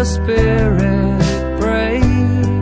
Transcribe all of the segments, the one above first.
Your spirit break.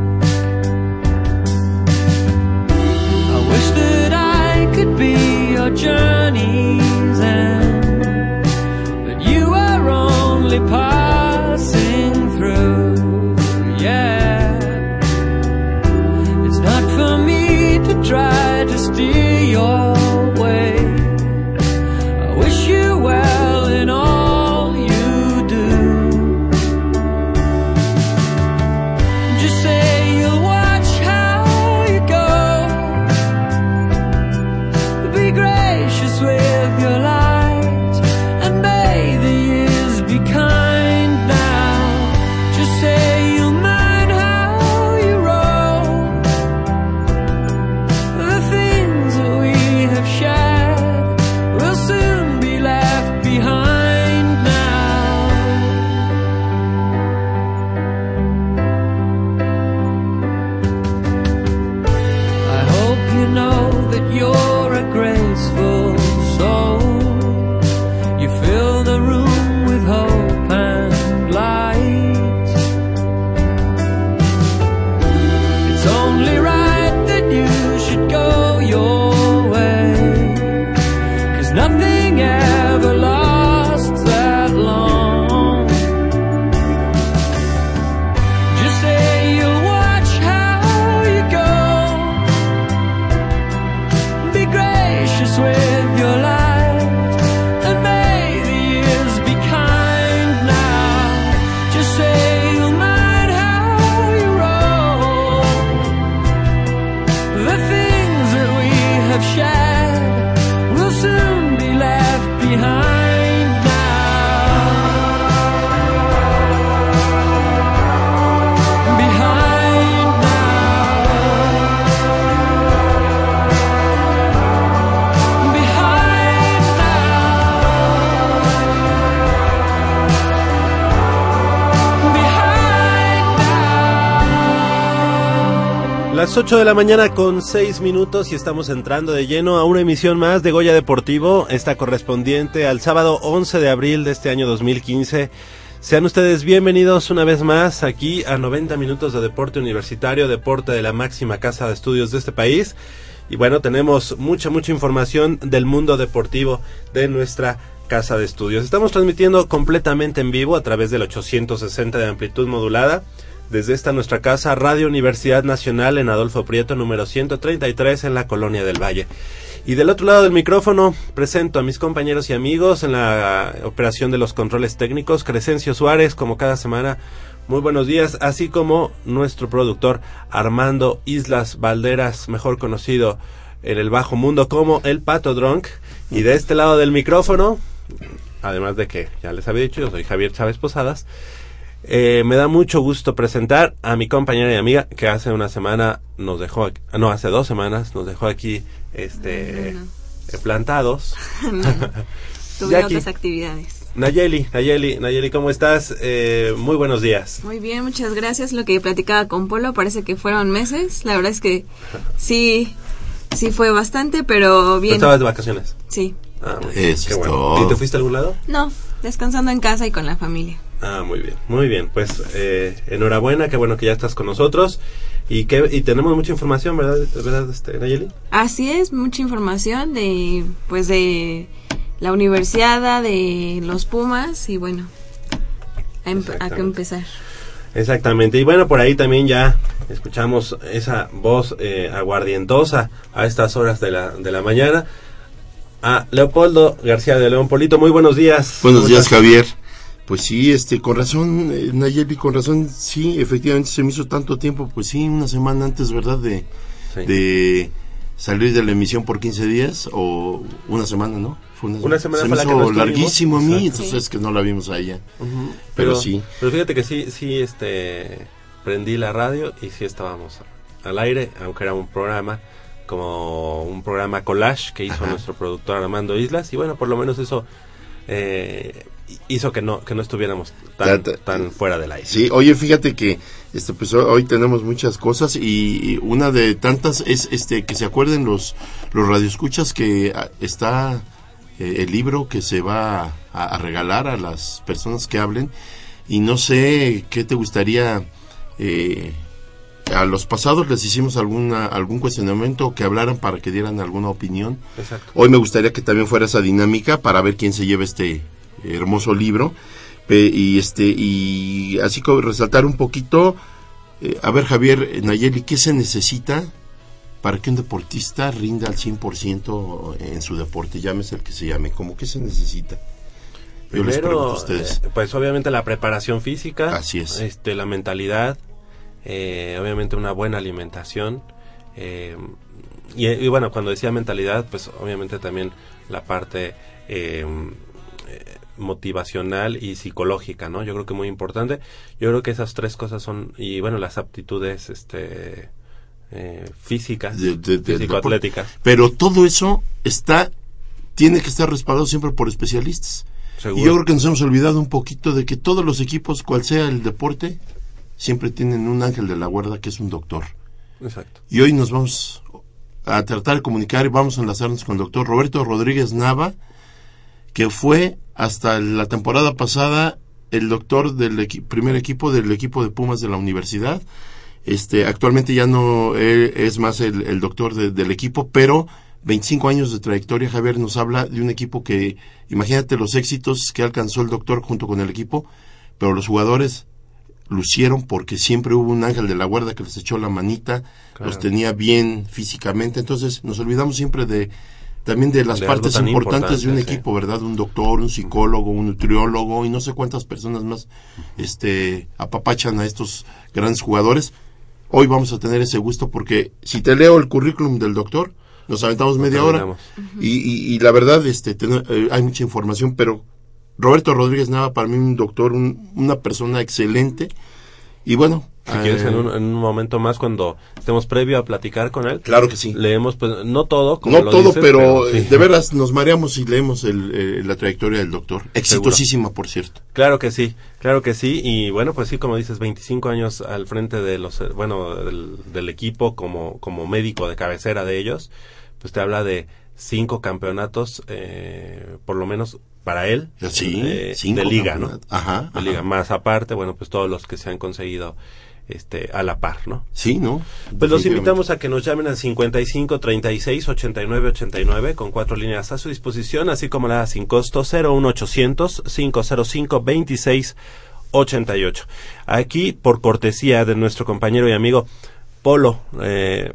Las 8 de la mañana con 6 minutos y estamos entrando de lleno a una emisión más de Goya Deportivo, esta correspondiente al sábado 11 de abril de este año 2015. Sean ustedes bienvenidos una vez más aquí a 90 minutos de deporte universitario, deporte de la máxima casa de estudios de este país. Y bueno, tenemos mucha, mucha información del mundo deportivo de nuestra casa de estudios. Estamos transmitiendo completamente en vivo a través del 860 de amplitud modulada. Desde esta nuestra casa, Radio Universidad Nacional en Adolfo Prieto, número 133 en la Colonia del Valle. Y del otro lado del micrófono presento a mis compañeros y amigos en la operación de los controles técnicos, Crescencio Suárez, como cada semana. Muy buenos días, así como nuestro productor Armando Islas Valderas, mejor conocido en el bajo mundo como el Pato Drunk. Y de este lado del micrófono, además de que ya les había dicho, yo soy Javier Chávez Posadas. Eh, me da mucho gusto presentar a mi compañera y amiga que hace una semana nos dejó, aquí- no, hace dos semanas nos dejó aquí este No, no. eh, plantados. Tuve Jackie. otras actividades. Nayeli, Nayeli, Nayeli, ¿cómo estás? Eh, muy buenos días. Muy bien, muchas gracias. Lo que platicaba con Polo, parece que fueron meses. La verdad es que sí, sí fue bastante, pero bien. ¿Estabas de vacaciones? Sí. Ah, muy bien, Eso qué bueno. ¿Y te fuiste a algún lado? No, descansando en casa y con la familia. Ah, muy bien, muy bien. Pues eh, enhorabuena, qué bueno que ya estás con nosotros. Y, que, y tenemos mucha información, ¿verdad, ¿verdad este, Nayeli? Así es, mucha información de, pues de la universidad, de los Pumas y bueno, a, em- a que Exactamente. empezar. Exactamente. Y bueno, por ahí también ya escuchamos esa voz eh, aguardientosa a estas horas de la, de la mañana. A Leopoldo García de León Polito, muy buenos días. Buenos ¿Cómo días, estás? Javier. Pues sí, este, con razón, eh, Nayeli, con razón, sí, efectivamente se me hizo tanto tiempo, pues sí, una semana antes, ¿verdad? De, Sí. de, salir de la emisión por 15 días o una semana, ¿no? Fue Una semana se me la que hizo no estuvimos. larguísimo a mí, Exacto. entonces es que no la vimos a ella. Ujú, Pero sí. Pero fíjate que sí, sí, este, prendí la radio y sí estábamos al aire, aunque era un programa como un programa collage que hizo Ajá. nuestro productor Armando Islas y bueno, por lo menos eso eh, hizo que no que no estuviéramos tan, Ta- ta- tan fuera del aire. Sí, oye, fíjate que este pues ho- hoy tenemos muchas cosas y, y una de tantas es este que se acuerden los los radioescuchas que ah, está eh, el libro que se va a, a regalar a las personas que hablen y no sé qué te gustaría eh, a los pasados les hicimos alguna algún cuestionamiento que hablaran para que dieran alguna opinión Exacto. Hoy me gustaría que también fuera esa dinámica para ver quién se lleva este hermoso libro y este y así como resaltar un poquito eh, a ver Javier eh, Nayeli qué se necesita para que un deportista rinda al 100% en su deporte llámese el que se llame como que se necesita yo les pregunto Primero, a ustedes. eh, pues obviamente la preparación física, Así es. este, la mentalidad, eh, obviamente una buena alimentación, eh, y, y bueno, cuando decía mentalidad, pues obviamente también la parte eh, motivacional y psicológica, ¿no? Yo creo que muy importante. Yo creo que esas tres cosas son, y bueno, las aptitudes, este, eh, físicas, físico-atléticas, pero todo eso está tiene que estar respaldado siempre por especialistas seguro. Y yo creo que nos hemos olvidado un poquito de que todos los equipos, cual sea el deporte, siempre tienen un ángel de la guarda que es un doctor. Exacto. Y hoy nos vamos a tratar de comunicar y vamos a enlazarnos con el doctor Roberto Rodríguez Nava, que fue hasta la temporada pasada el doctor del equi- primer equipo del equipo de Pumas de la universidad. Este, actualmente ya no es más el, el doctor de- del equipo, pero 25 años de trayectoria, Javier nos habla de un equipo que, imagínate los éxitos que alcanzó el doctor junto con el equipo, pero los jugadores lucieron porque siempre hubo un ángel de la guarda que les echó la manita, Claro. los tenía bien físicamente, entonces nos olvidamos siempre de también de las De partes tan importantes de un sí. equipo, ¿verdad? Un doctor, un psicólogo, un nutriólogo y no sé cuántas personas más este apapachan a estos grandes jugadores. Hoy vamos a tener ese gusto porque si te leo el currículum del doctor, nos aventamos media hora terminamos. y, y- y la verdad este ten- eh, hay mucha información, pero Roberto Rodríguez Nava para mí un doctor, un- una persona excelente y bueno, Si quieres, eh, en un, en un momento más, cuando estemos previo a platicar con él, claro que sí. leemos, pues, no todo, como No lo todo, dices, pero, sí. eh, de veras nos mareamos y leemos el, eh, la trayectoria del doctor. Exitosísima, por cierto. Claro que sí, claro que sí. Y bueno, pues sí, como dices, 25 años al frente de los, eh, bueno, del, del equipo como, como médico de cabecera de ellos, pues te habla de cinco campeonatos, eh, por lo menos para él, Sí, eh, cinco de liga, ¿no? Ajá, De ajá. liga. Más aparte, bueno, pues todos los que se han conseguido este, a la par, ¿no? Sí, ¿no? Pues los invitamos a que nos llamen al 55 36 89 89 con cuatro líneas a su disposición, así como la sin costo 01800 505 26 88. Aquí, por cortesía de nuestro compañero y amigo Polo eh,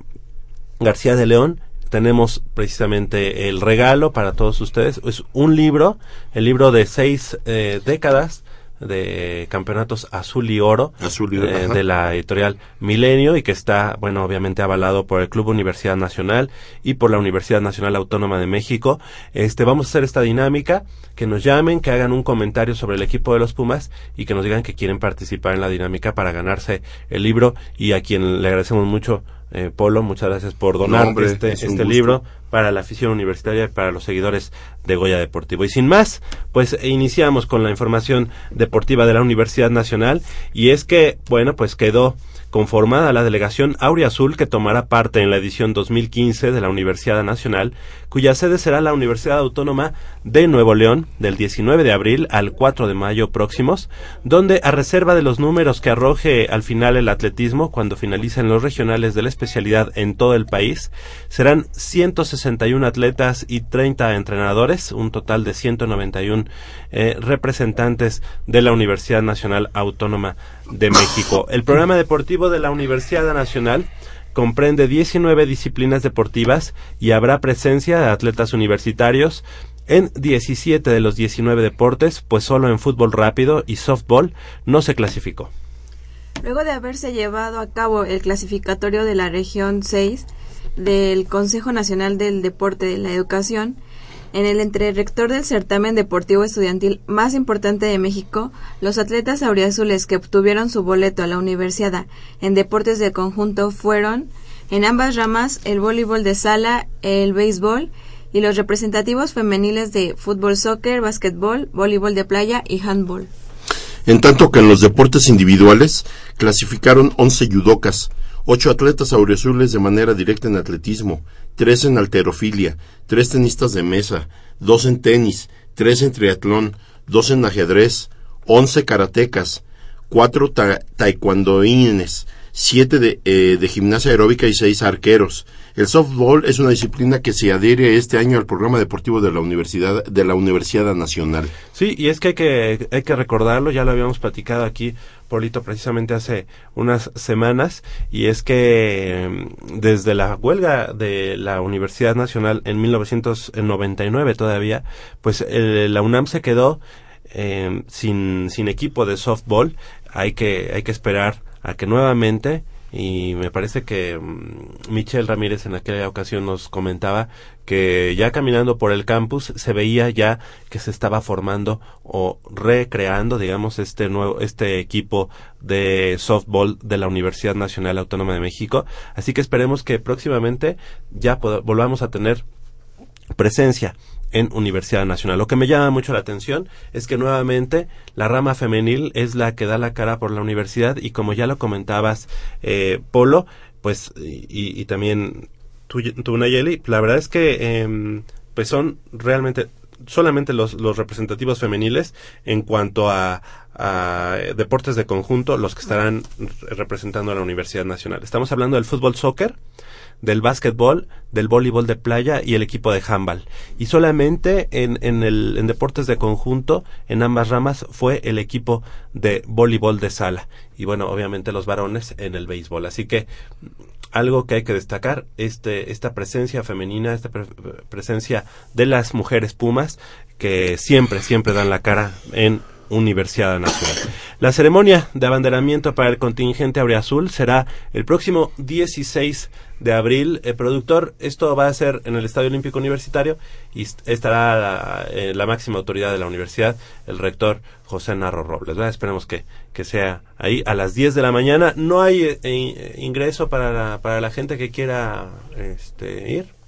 García de León, tenemos precisamente el regalo para todos ustedes. Es un libro, el libro de seis eh, décadas de campeonatos azul y oro Azul y oro, eh, de la editorial Milenio y que está, bueno, obviamente avalado por el Club Universidad Nacional y por la Universidad Nacional Autónoma de México. Este, vamos a hacer esta dinámica, que nos llamen, que hagan un comentario sobre el equipo de los Pumas y que nos digan que quieren participar en la dinámica para ganarse el libro y a quien le agradecemos mucho, eh, Polo, muchas gracias por donar No, hombre, este, es este libro para la afición universitaria y para los seguidores de Goya Deportivo. Y sin más, pues eh, iniciamos con la información deportiva de la Universidad Nacional y es que, bueno, pues quedó conformada la delegación Aurea Azul que tomará parte en la edición 2015 de la Universidad Nacional, cuya sede será la Universidad Autónoma de Nuevo León del 19 de abril al 4 de mayo próximos, donde a reserva de los números que arroje al final el atletismo cuando finalicen los regionales de la especialidad en todo el país, serán 161 atletas y 30 entrenadores, un total de 191 eh, representantes de la Universidad Nacional Autónoma de México. El programa deportivo de la Universidad Nacional comprende 19 disciplinas deportivas y habrá presencia de atletas universitarios en 17 de los 19 deportes, pues solo en fútbol rápido y softball no se clasificó. Luego de haberse llevado a cabo el clasificatorio de la región 6, del Consejo Nacional del Deporte y la Educación, en el entrerector del certamen deportivo estudiantil más importante de México, los atletas auriazules que obtuvieron su boleto a la universidad en deportes de conjunto fueron, en ambas ramas, el voleibol de sala, el béisbol y los representativos femeniles de fútbol, soccer, básquetbol, voleibol de playa y handball. En tanto que en los deportes individuales clasificaron 11 judocas, 8 atletas auriazules de manera directa en atletismo, 3 en alterofilia, 3 tenistas de mesa, 2 en tenis, 3 en triatlón, 2 en ajedrez, 11 karatecas, 4 ta taekwondoines, 7 de, eh, de gimnasia aeróbica y 6 arqueros. El softball es una disciplina que se adhiere este año al programa deportivo de la Universidad de la Universidad Nacional. Sí, y es que, hay que recordarlo, ya lo habíamos platicado aquí, Polito, precisamente hace unas semanas, y es que mm, desde la huelga de la Universidad Nacional en 1999 todavía, pues la UNAM se quedó eh, sin, sin equipo de softball. Hay que, hay que esperar a que nuevamente y me parece que mm, Michelle Ramírez en aquella ocasión nos comentaba que ya caminando por el campus se veía ya que se estaba formando o recreando, digamos, este nuevo, este equipo de softball de la Universidad Nacional Autónoma de México. Así que esperemos que próximamente ya volvamos a tener presencia en Universidad Nacional. Lo que me llama mucho la atención es que nuevamente la rama femenil es la que da la cara por la universidad y como ya lo comentabas, eh, Polo, pues y, y también tú, tú, Nayeli, la verdad es que em, pues son realmente solamente los, los representativos femeniles en cuanto a, a deportes de conjunto los que estarán representando a la Universidad Nacional. Estamos hablando del fútbol soccer, del básquetbol, del voleibol de playa y el equipo de handball. Y solamente en, en, el, en deportes de conjunto, en ambas ramas, fue el equipo de voleibol de sala. Y bueno, obviamente los varones en el béisbol. Así que algo que hay que destacar, este, esta presencia femenina, esta pre presencia de las mujeres pumas, que siempre, siempre dan la cara en Universidad Nacional. La ceremonia de abanderamiento para el contingente Aureazul será el próximo 16 de abril. El productor, esto va a ser en el Estadio Olímpico Universitario y estará la, eh, la máxima autoridad de la universidad, el rector José Narro Robles. Esperemos que, que sea ahí a las 10 de la mañana. No hay eh, ingreso para la, para la gente que quiera este, ir.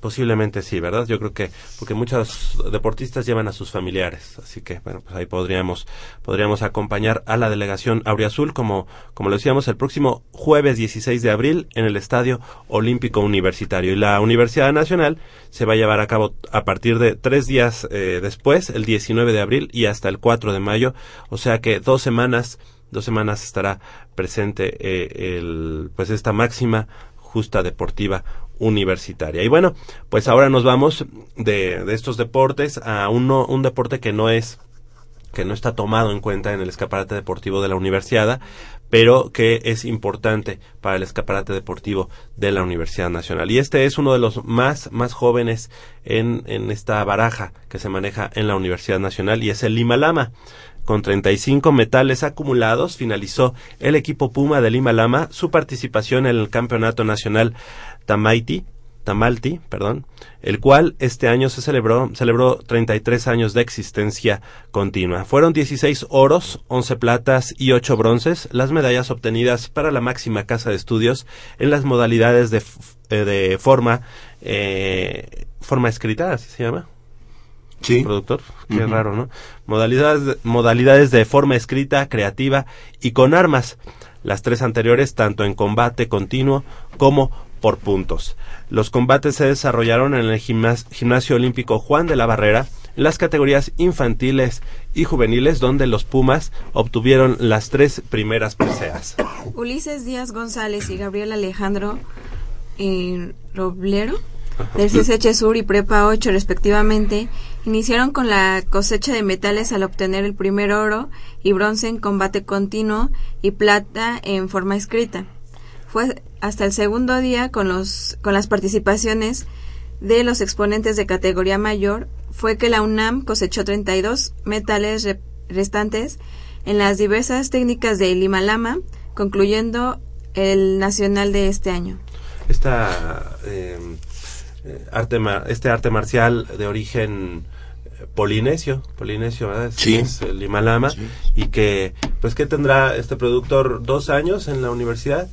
Posiblemente sí, ¿verdad? Yo creo que porque muchos deportistas llevan a sus familiares, así que bueno, pues ahí podríamos podríamos acompañar a la delegación Auriazul como como lo decíamos el próximo jueves 16 de abril en el Estadio Olímpico Universitario y la Universidad Nacional se va a llevar a cabo a partir de tres días eh, después, el 19 de abril y hasta el 4 de mayo, o sea que dos semanas dos semanas estará presente eh, el pues esta máxima justa deportiva universitaria. Y bueno, pues ahora nos vamos de, de estos deportes a uno, un deporte que no es que no está tomado en cuenta en el escaparate deportivo de la universidad, pero que es importante para el escaparate deportivo de la Universidad Nacional. Y este es uno de los más, más jóvenes en, en esta baraja que se maneja en la Universidad Nacional y es el Lima Lama. Con 35 metales acumulados, finalizó el equipo Puma de Lima Lama su participación en el Campeonato Nacional Tamaiti, Tamalti, perdón, el cual este año se celebró, celebró 33 años de existencia continua. Fueron 16 oros, 11 platas y 8 bronces las medallas obtenidas para la máxima casa de estudios en las modalidades de, eh, de forma, eh, forma escrita, así se llama. Sí. Productor, qué uh -huh. raro, ¿no? Modalidades de, modalidades de forma escrita, creativa y con armas. Las tres anteriores, tanto en combate continuo como por puntos. Los combates se desarrollaron en el gimnas Gimnasio Olímpico Juan de la Barrera, en las categorías infantiles y juveniles, donde los Pumas obtuvieron las tres primeras preseas. Ulises Díaz González y Gabriel Alejandro eh, Roblero, del CCH Sur y Prepa 8 respectivamente, iniciaron con la cosecha de metales al obtener el primer oro y bronce en combate continuo y plata en forma escrita. Fue hasta el segundo día con, los, con las participaciones de los exponentes de categoría mayor fue que la UNAM cosechó 32 metales re restantes en las diversas técnicas de Lima Lama, concluyendo el nacional de este año. esta eh, eh, arte este arte marcial de origen polinesio, polinesio, ¿verdad? Es- Sí. Es el Limalama Sí. y que pues que tendrá este productor dos años en la universidad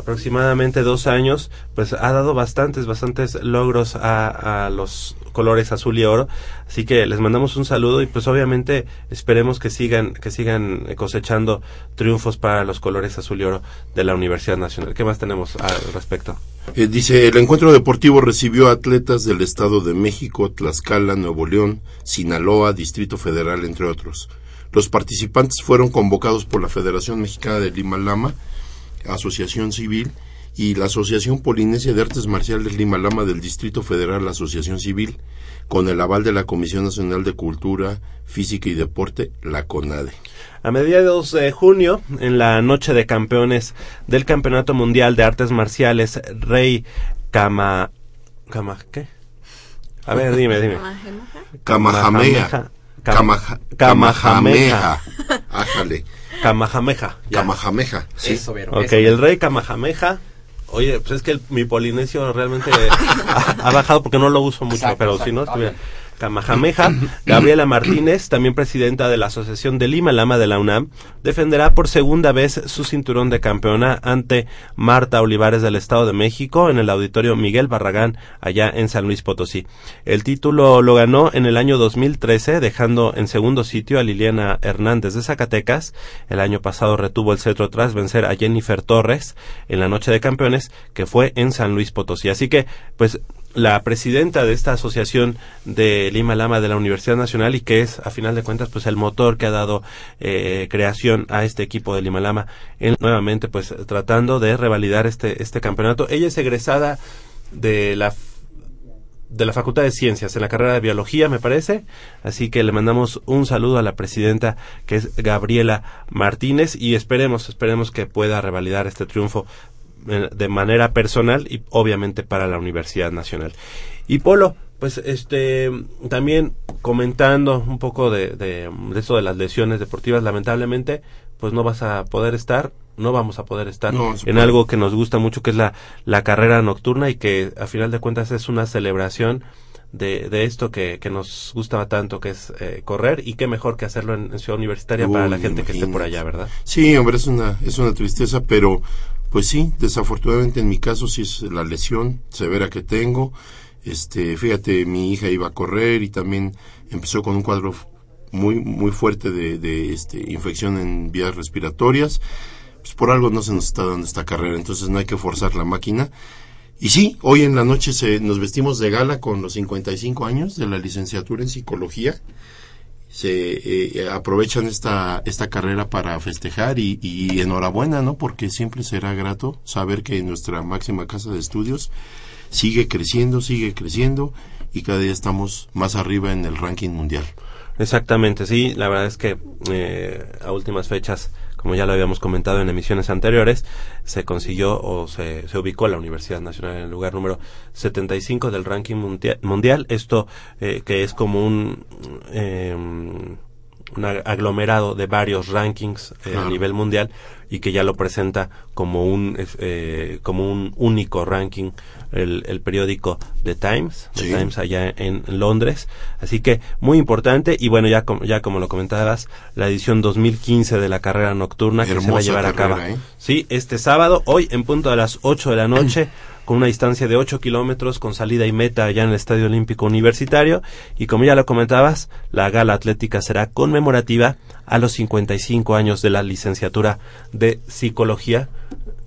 aproximadamente dos años, pues ha dado bastantes, bastantes logros a, a los colores azul y oro. Así que les mandamos un saludo y pues obviamente esperemos que sigan, que sigan cosechando triunfos para los colores azul y oro de la Universidad Nacional. ¿Qué más tenemos al respecto? Eh, dice, el encuentro deportivo recibió atletas del Estado de México, Tlaxcala, Nuevo León, Sinaloa, Distrito Federal, entre otros. Los participantes fueron convocados por la Federación Mexicana de Lima Lama, Asociación Civil, y la Asociación Polinesia de Artes Marciales Lima Lama del Distrito Federal, Asociación Civil, con el aval de la Comisión Nacional de Cultura, Física y Deporte, la CONADE. A mediados de junio, en la noche de campeones del Campeonato Mundial de Artes Marciales, Rey Kama... Kama ¿Qué? A ver, dime, dime. Kamahameha. Kamaha- Kamahameha. Ájale. Kamahameha. ya. Kamahameha. Sí. Eso, Vero. Ok, eso. el rey Kamahameha. Oye, pues es que el- mi polinesio realmente ha, ha bajado porque no lo uso mucho, Exacto, pero exacto. si no estuviera. Kamahameha, Gabriela Martínez, también presidenta de la Asociación de Lima Lama de la UNAM, defenderá por segunda vez su cinturón de campeona ante Marta Olivares del Estado de México en el auditorio Miguel Barragán, allá en San Luis Potosí. El título lo ganó en el año 2013, dejando en segundo sitio a Liliana Hernández de Zacatecas. El año pasado retuvo el cetro tras vencer a Jennifer Torres en la noche de campeones, que fue en San Luis Potosí. Así que, pues, la presidenta de esta asociación de Lima Lama de la Universidad Nacional y que es a final de cuentas pues el motor que ha dado eh, creación a este equipo de Lima Lama en- nuevamente pues tratando de revalidar este este campeonato. Ella es egresada de la de la Facultad de Ciencias en la carrera de Biología me parece. Así que le mandamos un saludo a la presidenta que es Gabriela Martínez y esperemos esperemos que pueda revalidar este triunfo de manera personal y obviamente para la Universidad Nacional. Y Polo, pues este también comentando un poco de, de, de eso de las lesiones deportivas, lamentablemente, pues no vas a poder estar, no vamos a poder estar No, en algo que nos gusta mucho, que es la, la carrera nocturna y que a final de cuentas es una celebración de, de esto que, que nos gustaba tanto, que es eh, correr, y qué mejor que hacerlo en, en Ciudad Universitaria para la gente que esté por allá, ¿verdad? Sí, hombre, es una, es una tristeza, pero pues sí, desafortunadamente en mi caso sí es la lesión severa que tengo. Este, fíjate, mi hija iba a correr y también empezó con un cuadro muy, muy fuerte de, de este, infección en vías respiratorias. Pues por algo no se nos está dando esta carrera, entonces no hay que forzar la máquina. Y sí, hoy en la noche se, nos vestimos de gala con los 55 años de la licenciatura en psicología se eh, aprovechan esta esta carrera para festejar y, y enhorabuena, ¿no? Porque siempre será grato saber que nuestra máxima casa de estudios sigue creciendo, sigue creciendo y cada día estamos más arriba en el ranking mundial. Exactamente, sí, la verdad es que eh, a últimas fechas, como ya lo habíamos comentado en emisiones anteriores, se consiguió o se, se ubicó la Universidad Nacional en el lugar número 75 del ranking mundia- mundial, esto eh, que es como un, eh, un ag- aglomerado de varios rankings eh, a nivel mundial y que ya lo presenta como un eh, como un único ranking el, el periódico The Times, The. Times allá en Londres, así que muy importante y bueno ya como ya como lo comentabas la edición 2015 de la carrera nocturna que se va a llevar a cabo ¿eh? sí este sábado hoy en punto a las 8 de la noche con una distancia de 8 kilómetros con salida y meta allá en el Estadio Olímpico Universitario. Y como ya lo comentabas la gala atlética será conmemorativa a los 55 años de la licenciatura de psicología.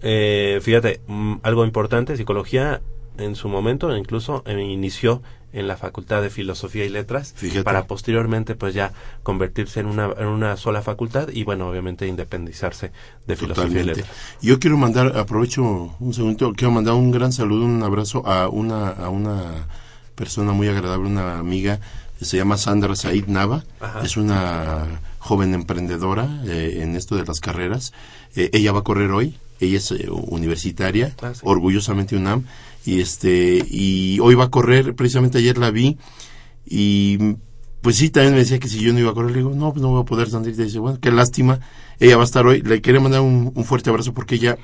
Eh, fíjate, mm, algo importante, psicología en su momento incluso eh, inició en la Facultad de Filosofía y Letras Fíjate. para posteriormente pues ya convertirse en una, en una sola facultad y bueno, obviamente independizarse de Filosofía y. Letras. Yo quiero mandar, aprovecho un segundo, quiero mandar un gran saludo, un abrazo a una, a una persona muy agradable, una amiga, que se llama Sandra Said Nava, Ajá. es una joven emprendedora eh, en esto de las carreras. Eh, ella va a correr hoy, ella es eh, universitaria, Ah, sí. orgullosamente UNAM, y este, y hoy va a correr, precisamente ayer la vi, y pues sí, también me decía que si yo no iba a correr, le digo, no, pues no voy a poder salir. Dice, bueno, qué lástima, ella va a estar hoy. Le quería mandar un, un fuerte abrazo porque ella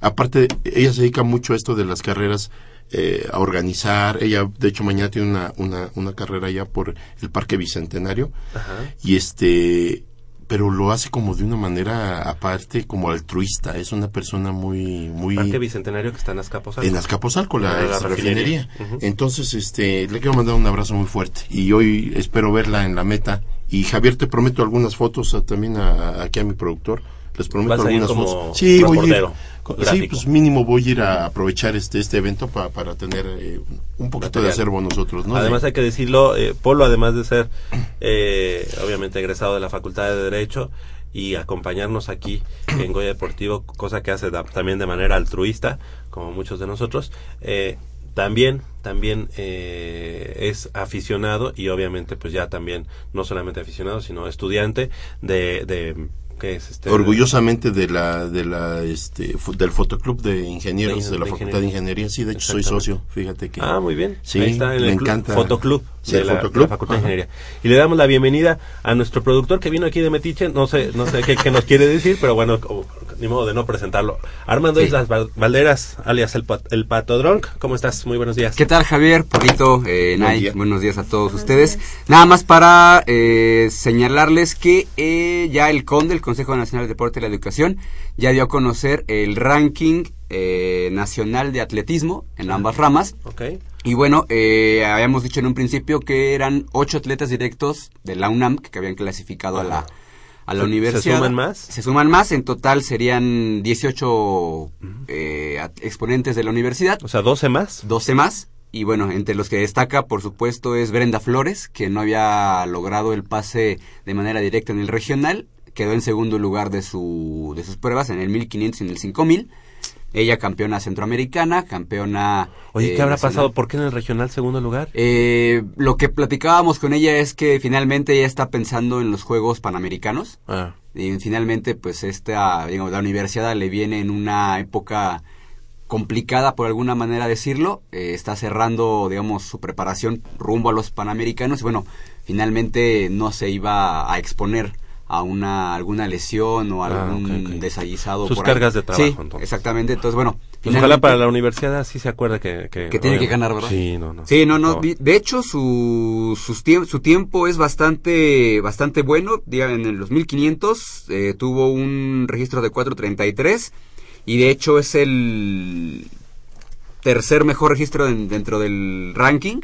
aparte, ella se dedica mucho a esto de las carreras, eh, a organizar. Ella, de hecho, mañana tiene una, una, una carrera ya por el Parque Bicentenario. Ajá. Y este, pero lo hace como de una manera aparte, como altruista. Es una persona muy, muy... Parque Bicentenario que está en Azcapotzalco. En Azcapotzalco, la, la refinería. Ujú. Entonces, este, le quiero mandar un abrazo muy fuerte. Y hoy espero verla en la meta. Y Javier, te prometo algunas fotos a- también a- aquí a mi productor. Les prometo algunas como fotos. Sí, voy a ir. Sí, pues mínimo voy a ir a aprovechar este este evento pa- para tener eh, un poquito de acervo nosotros, ¿no? Además De- hay que decirlo, eh, Polo además de ser eh, obviamente egresado de la Facultad de Derecho y acompañarnos aquí en Goya Deportivo, cosa que hace también de manera altruista, como muchos de nosotros, eh, también también eh, es aficionado y obviamente pues ya también no solamente aficionado sino estudiante de, de ¿qué es este? orgullosamente de la de la este del fotoclub de ingenieros De- de, la de Facultad de Ingeniería. Sí de hecho soy socio fíjate que Ah, muy bien. Sí, Ahí está en me el club- encanta. fotoclub Sí, de el la, de fotoclub. la Facultad de. Ingeniería. Y le damos la bienvenida a nuestro productor que vino aquí de Metiche, no sé, no sé qué, qué nos quiere decir, pero bueno, ni modo de no presentarlo. Armando Sí. Islas Val- Valderas, alias el, Pat- el Pato Drunk, ¿cómo estás? Muy buenos días. ¿Qué tal, Javier? Polito, eh, Nay, día. buenos días a todos ustedes. Nada más para eh, señalarles que eh, ya el CONDE, el Consejo Nacional del Deporte y la Educación, ya dio a conocer el ranking eh, nacional de atletismo en ambas ramas. Ok. Y bueno, eh, habíamos dicho en un principio que eran ocho atletas directos de la UNAM que habían clasificado a la, a la ¿Se- universidad. se suman más? Se suman más, en total serían 18 eh, exponentes de la universidad. O sea, 12 más. 12 más. Y bueno, entre los que destaca, por supuesto, es Brenda Flores, que no había logrado el pase de manera directa en el regional. Quedó en segundo lugar de, su, de sus pruebas en el 1500 y en el 5000. Ella campeona centroamericana, campeona... Oye, eh, ¿qué habrá nacional. pasado? ¿Por qué en el regional segundo lugar? Eh, lo que platicábamos con ella es que finalmente ella está pensando en los Juegos Panamericanos. Ah, Y finalmente, pues esta, digamos, la universidad le viene en una época complicada, por alguna manera decirlo. Eh, está cerrando, digamos, su preparación rumbo a los Panamericanos. Y bueno, finalmente no se iba a exponer a una alguna lesión o Ah, algún desaguisado. Sus por ahí. cargas de trabajo, Sí, entonces. exactamente. Entonces, bueno. pues ojalá para la universidad sí se acuerde que... Que, Que tiene que ganar, ¿verdad? Sí, no, no. Sí, no, no. De hecho, su, sus tiemp- su tiempo es bastante, bastante bueno. Diga, En el 2500 eh, tuvo un registro de 4.33 y de hecho es el tercer mejor registro en- dentro del ranking.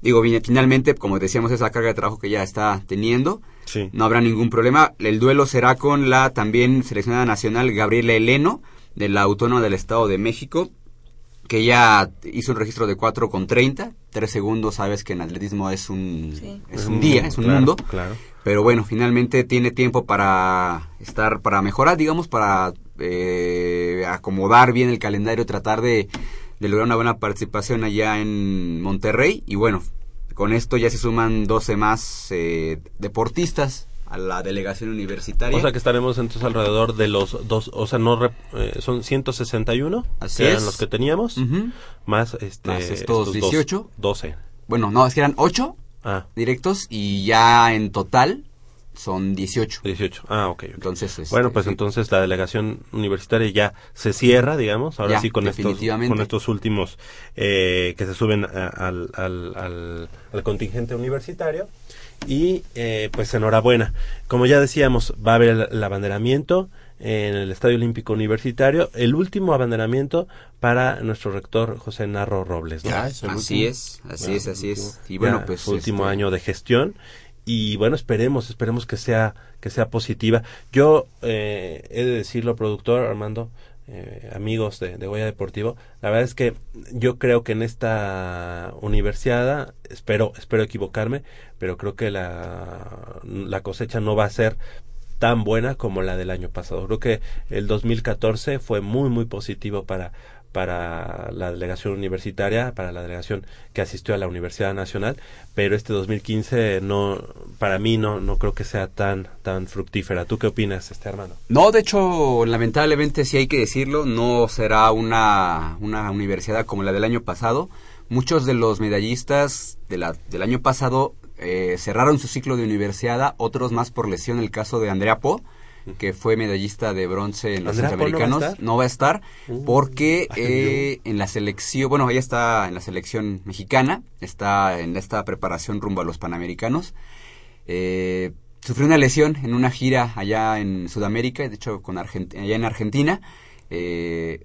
Digo, finalmente, como decíamos, esa carga de trabajo que ya está teniendo. Sí. No habrá ningún problema. El duelo será con la también seleccionada nacional Gabriela Heleno, de la Autónoma del Estado de México, que ya hizo un registro de 4 con 30. Tres segundos, sabes que en atletismo es un, Sí. es un día, es un Claro, mundo. Claro. Pero bueno, finalmente tiene tiempo para estar, para mejorar, digamos, para eh, acomodar bien el calendario, tratar de, de lograr una buena participación allá en Monterrey. Y bueno, con esto ya se suman 12 más eh, deportistas a la delegación universitaria. O sea que estaremos entonces alrededor de los dos, o sea, no rep- eh, son 161, Así que eran es. los que teníamos, Ujú. más este Más estos dos- 18. 12. Bueno, no, es que eran 8 Ah, directos y ya en total son 18. 18. Ah, ok. ok. Entonces, este, bueno, pues sí. entonces la delegación universitaria ya se cierra, digamos, ahora Ya, sí con estos, definitivamente. con estos últimos eh, que se suben a- al, al, al, al contingente universitario. Y eh, pues enhorabuena. Como ya decíamos, va a haber el, el abanderamiento en el Estadio Olímpico Universitario, el último abanderamiento para nuestro rector José Narro Robles. ¿no? Ya, es el Así último. es, así es, así último. es. Y bueno, Ya, pues su último este, año de gestión y bueno esperemos esperemos que sea que sea positiva yo eh, he de decirlo productor Armando eh, amigos de, de Goya Deportivo la verdad es que yo creo que en esta universidad espero espero equivocarme pero creo que la la cosecha no va a ser tan buena como la del año pasado. Creo que el 2014 fue muy muy positivo para para la delegación universitaria, para la delegación que asistió a la Universidad Nacional, pero este 2015 no para mí no no creo que sea tan tan fructífera. ¿Tú qué opinas, este hermano? No, de hecho, lamentablemente sí hay que decirlo, no será una, una universidad como la del año pasado. Muchos de los medallistas de la, del año pasado eh, cerraron su ciclo de universidad, otros más por lesión, el caso de Andrea Po, que fue medallista de bronce en los ¿Andrea Paul no va a centroamericanos, estar? no va a estar Uh, porque eh, en la selección, bueno, ella está en la selección mexicana, está en esta preparación rumbo a los panamericanos. Eh, sufrió una lesión en una gira allá en Sudamérica, de hecho con Argent- allá en Argentina. eh,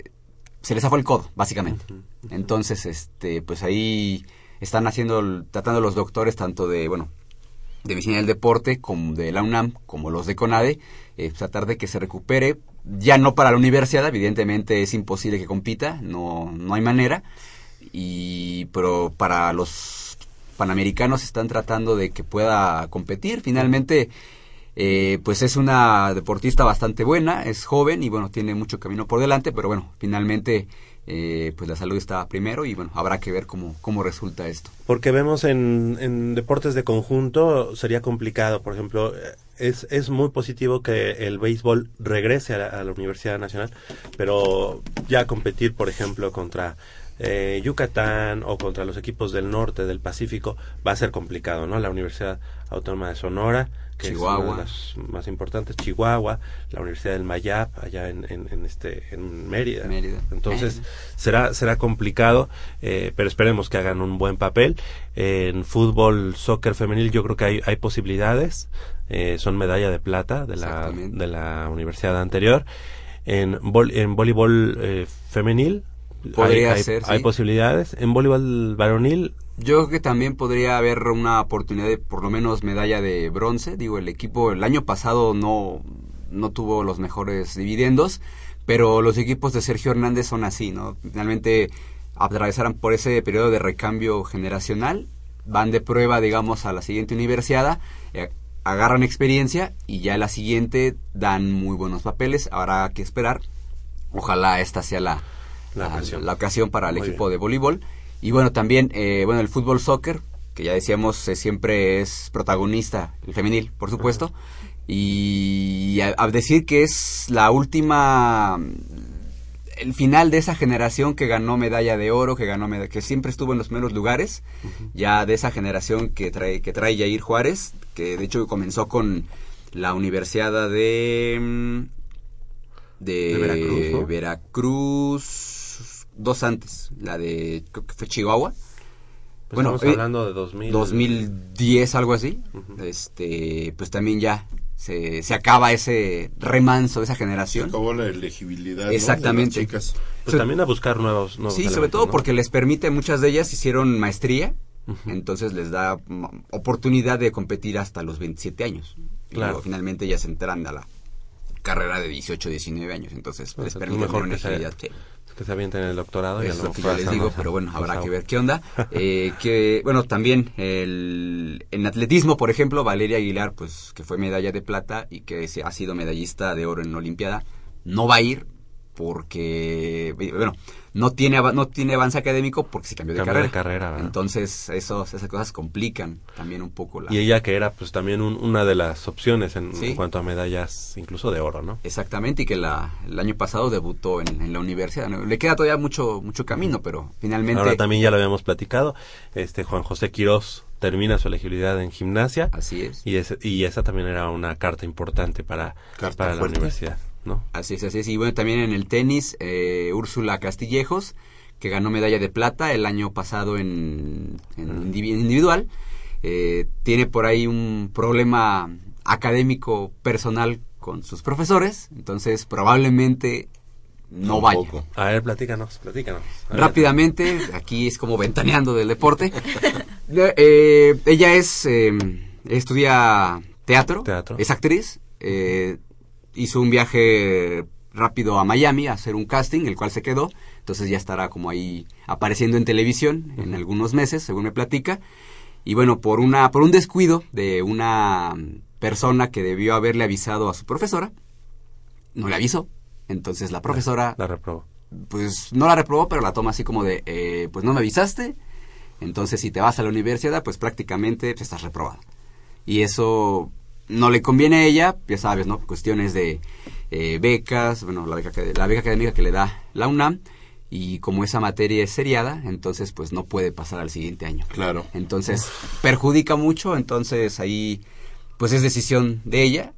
se le zafó el codo, básicamente. Entonces, este, pues ahí están haciendo, tratando los doctores tanto de, bueno, de medicina del deporte, como de la UNAM, como los de CONADE, eh, tratar de que se recupere. Ya no para la universidad, evidentemente es imposible que compita, no, no hay manera. Y, pero para los panamericanos están tratando de que pueda competir. Finalmente, eh, pues es una deportista bastante buena, es joven y bueno, tiene mucho camino por delante, pero bueno, finalmente eh, pues la salud está primero y bueno, habrá que ver cómo, cómo resulta esto. Porque vemos en, en deportes de conjunto sería complicado. Por ejemplo, es, es muy positivo que el béisbol regrese a la Universidad Nacional, pero ya competir, por ejemplo, contra eh, Yucatán o contra los equipos del norte, del Pacífico, va a ser complicado, ¿no? La Universidad Autónoma de Sonora, que es una de las más importantes, Chihuahua, la Universidad del Mayap, allá en, en, en este, en Mérida. Mérida. Entonces, Mérida. será será complicado, eh, pero esperemos que hagan un buen papel. en fútbol, soccer femenil, yo creo que hay, hay posibilidades. Eh, son medalla de plata de la, de la universidad anterior. En, vol- en voleibol eh, femenil, Podría hay, ser, hay sí. posibilidades. En voleibol varonil, Yo creo que también podría haber una oportunidad de por lo menos medalla de bronce. Digo, el equipo el año pasado no, no tuvo los mejores dividendos, pero los equipos de Sergio Hernández son así, ¿no? Finalmente atravesaron por ese periodo de recambio generacional, van de prueba, digamos, a la siguiente universidad, eh, agarran experiencia y ya la siguiente dan muy buenos papeles. Habrá que esperar. Ojalá esta sea la, La la- ocasión. la ocasión para el Muy equipo bien. de voleibol. Y bueno, también, eh, bueno, el fútbol soccer, que ya decíamos, eh, siempre es protagonista, el femenil, por supuesto. Y a, a decir que es la última, el final de esa generación que ganó medalla de oro, que ganó meda- que siempre estuvo en los primeros lugares, ya de esa generación que trae, que trae Jair Juárez, que de hecho comenzó con la Universidad de, mm, de, De Veracruz, ¿no? Veracruz, dos antes, la de creo que fue Chihuahua. pues Bueno, estamos eh, hablando de 2000. 2010, algo así. Este, pues también ya se, se acaba ese remanso de esa Se generación. acabó la elegibilidad ¿no? de las Exactamente. chicas. Pues también a buscar nuevos. nuevos Sí, sobre todo ¿no? porque les permite, muchas de ellas hicieron maestría, entonces les da mm, oportunidad de competir hasta los 27 años. Y Claro. luego finalmente ya se entran a la carrera de 18, 19 años, entonces Pues les es permite mejor una que se- agilidad. sí. Que se avienten el doctorado y a Es lo que yo les digo, pero bueno, habrá más que agua. ver qué onda. Eh, que, bueno, también el, en atletismo, por ejemplo, Valeria Aguilar, pues que fue medalla de plata y que se- ha sido medallista de oro en la Olimpiada, no va a ir porque, bueno, no tiene, no tiene avance académico porque se cambió de Cambió carrera. de carrera. Entonces, esos, esas cosas complican también un poco la... Y ella que era pues también un- una de las opciones en, Sí. en cuanto a medallas, incluso de oro, ¿no? Exactamente, y que la, el año pasado debutó en, en la universidad. Le queda todavía mucho, mucho camino, pero finalmente... Ahora también ya lo habíamos platicado, este Juan José Quirós termina su elegibilidad en gimnasia Así es. y, ese- y esa también era una carta importante para, Carta para la fuerte. universidad, ¿no? Así es, así es. Y bueno, también en el tenis, eh, Úrsula Castillejos, que ganó medalla de plata el año pasado en, en indivi- individual. Eh, tiene por ahí un problema académico personal con sus profesores, entonces probablemente no vaya. A ver, platícanos, platícanos. Ver. Rápidamente, aquí es como ventaneando del deporte. Eh, ella es, eh, estudia teatro, Teatro. es actriz, eh, hizo un viaje rápido a Miami a hacer un casting, el cual se quedó, entonces ya estará como ahí apareciendo en televisión en algunos meses, según me platica. Y bueno, por una, por un descuido de una persona que debió haberle avisado a su profesora, no le avisó. Entonces la profesora La reprobó. pues no la reprobó, pero la toma así como de, eh, pues no me avisaste, entonces si te vas a la universidad, pues prácticamente pues, estás reprobada. Y eso no le conviene a ella, ya sabes, ¿no? Cuestiones de eh, becas, bueno, la beca, la beca académica que le da la UNAM, y como esa materia es seriada, entonces pues no puede pasar al siguiente año. Claro. Entonces perjudica mucho, entonces ahí pues es decisión de ella.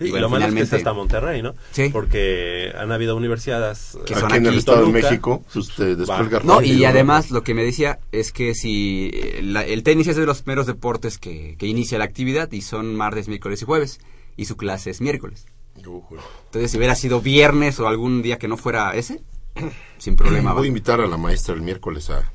Sí, y bueno, lo malo es que es hasta Monterrey, ¿no? Sí. Porque han habido universidades Que son aquí en el Estado de. México, usted descuelga No, rápido, y además lo que me decía es que si eh, la- el tenis es de los primeros deportes que, que inicia la actividad y son martes, miércoles y jueves y su clase es miércoles. Entonces si hubiera sido viernes o algún día que no fuera ese, sin problema. Voy a invitar a la maestra el miércoles a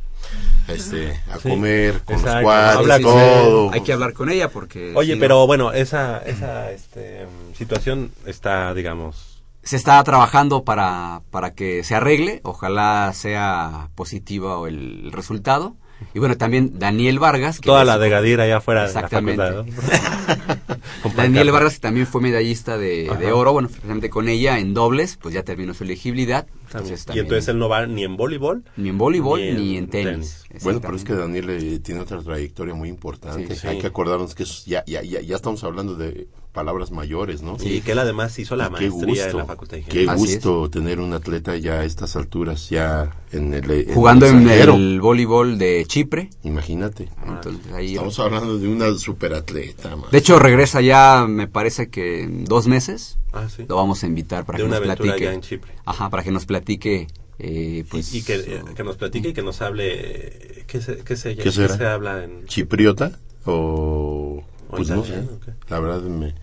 este, a Sí, comer con exacto. los cuadros, Habla con todo. Hay que hablar con ella porque... Oye, si no- pero bueno, esa, esa este, situación está, digamos... se está trabajando para, para que se arregle, ojalá sea positivo el resultado. Y bueno, también Daniel Vargas. que Toda es- la de Gadir allá afuera de la Exactamente. facultad. ¿no? Con Daniel. Vargas que también fue medallista de, de oro, bueno, precisamente con ella en dobles, pues ya terminó su elegibilidad. También. Y también- entonces él no va ni en voleibol. ni en voleibol ni ni en en, tenis. tenis. Bueno, pero es que. Daniel eh, tiene otra trayectoria muy importante. Sí, sí. Hay que acordarnos que ya, ya, ya, ya estamos hablando de palabras mayores, ¿no? Y que él además hizo la Y qué maestría en gusto, la facultad de qué ingeniería. Así gusto tener un atleta ya a estas alturas, ya en el en Jugando el en el voleibol de Chipre. Imagínate. Entonces, ahí- Estamos hablando de una superatleta. man. de hecho, regresa ya, me parece que en dos meses. Ah, sí. Lo vamos a invitar para De que una nos platique. en Chipre. Ajá, para que nos platique. eh, pues, y, y que, eh, que nos platique y que nos hable qué se, qué se, ¿Qué será? se habla en ¿Chipriota o...? ¿O Pues no sé. qué? La verdad me,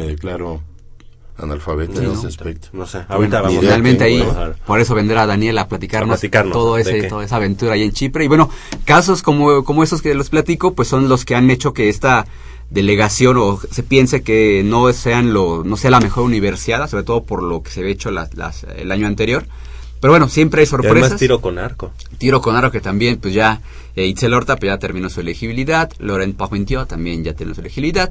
me declaro analfabeto Sí, en ¿no? ese aspecto. no sé Bueno, ahorita vamos ni a idea finalmente ahí, tengo, vamos a ver. por eso vendrá Daniel a platicarnos, A platicarnos, todo ¿de ese, toda esa aventura ahí en Chipre. Y bueno, casos como, como esos que los platico, pues son los que han hecho que esta delegación o se piense que no sean lo, no sea la mejor universidad, sobre todo por lo que se había hecho las, las- el año anterior. Pero bueno, siempre hay y sorpresas. además tiro con arco Tiro con aro que también, pues ya, eh, Itzel Horta pues ya terminó su elegibilidad, Laurent Parmentier también ya terminó su elegibilidad,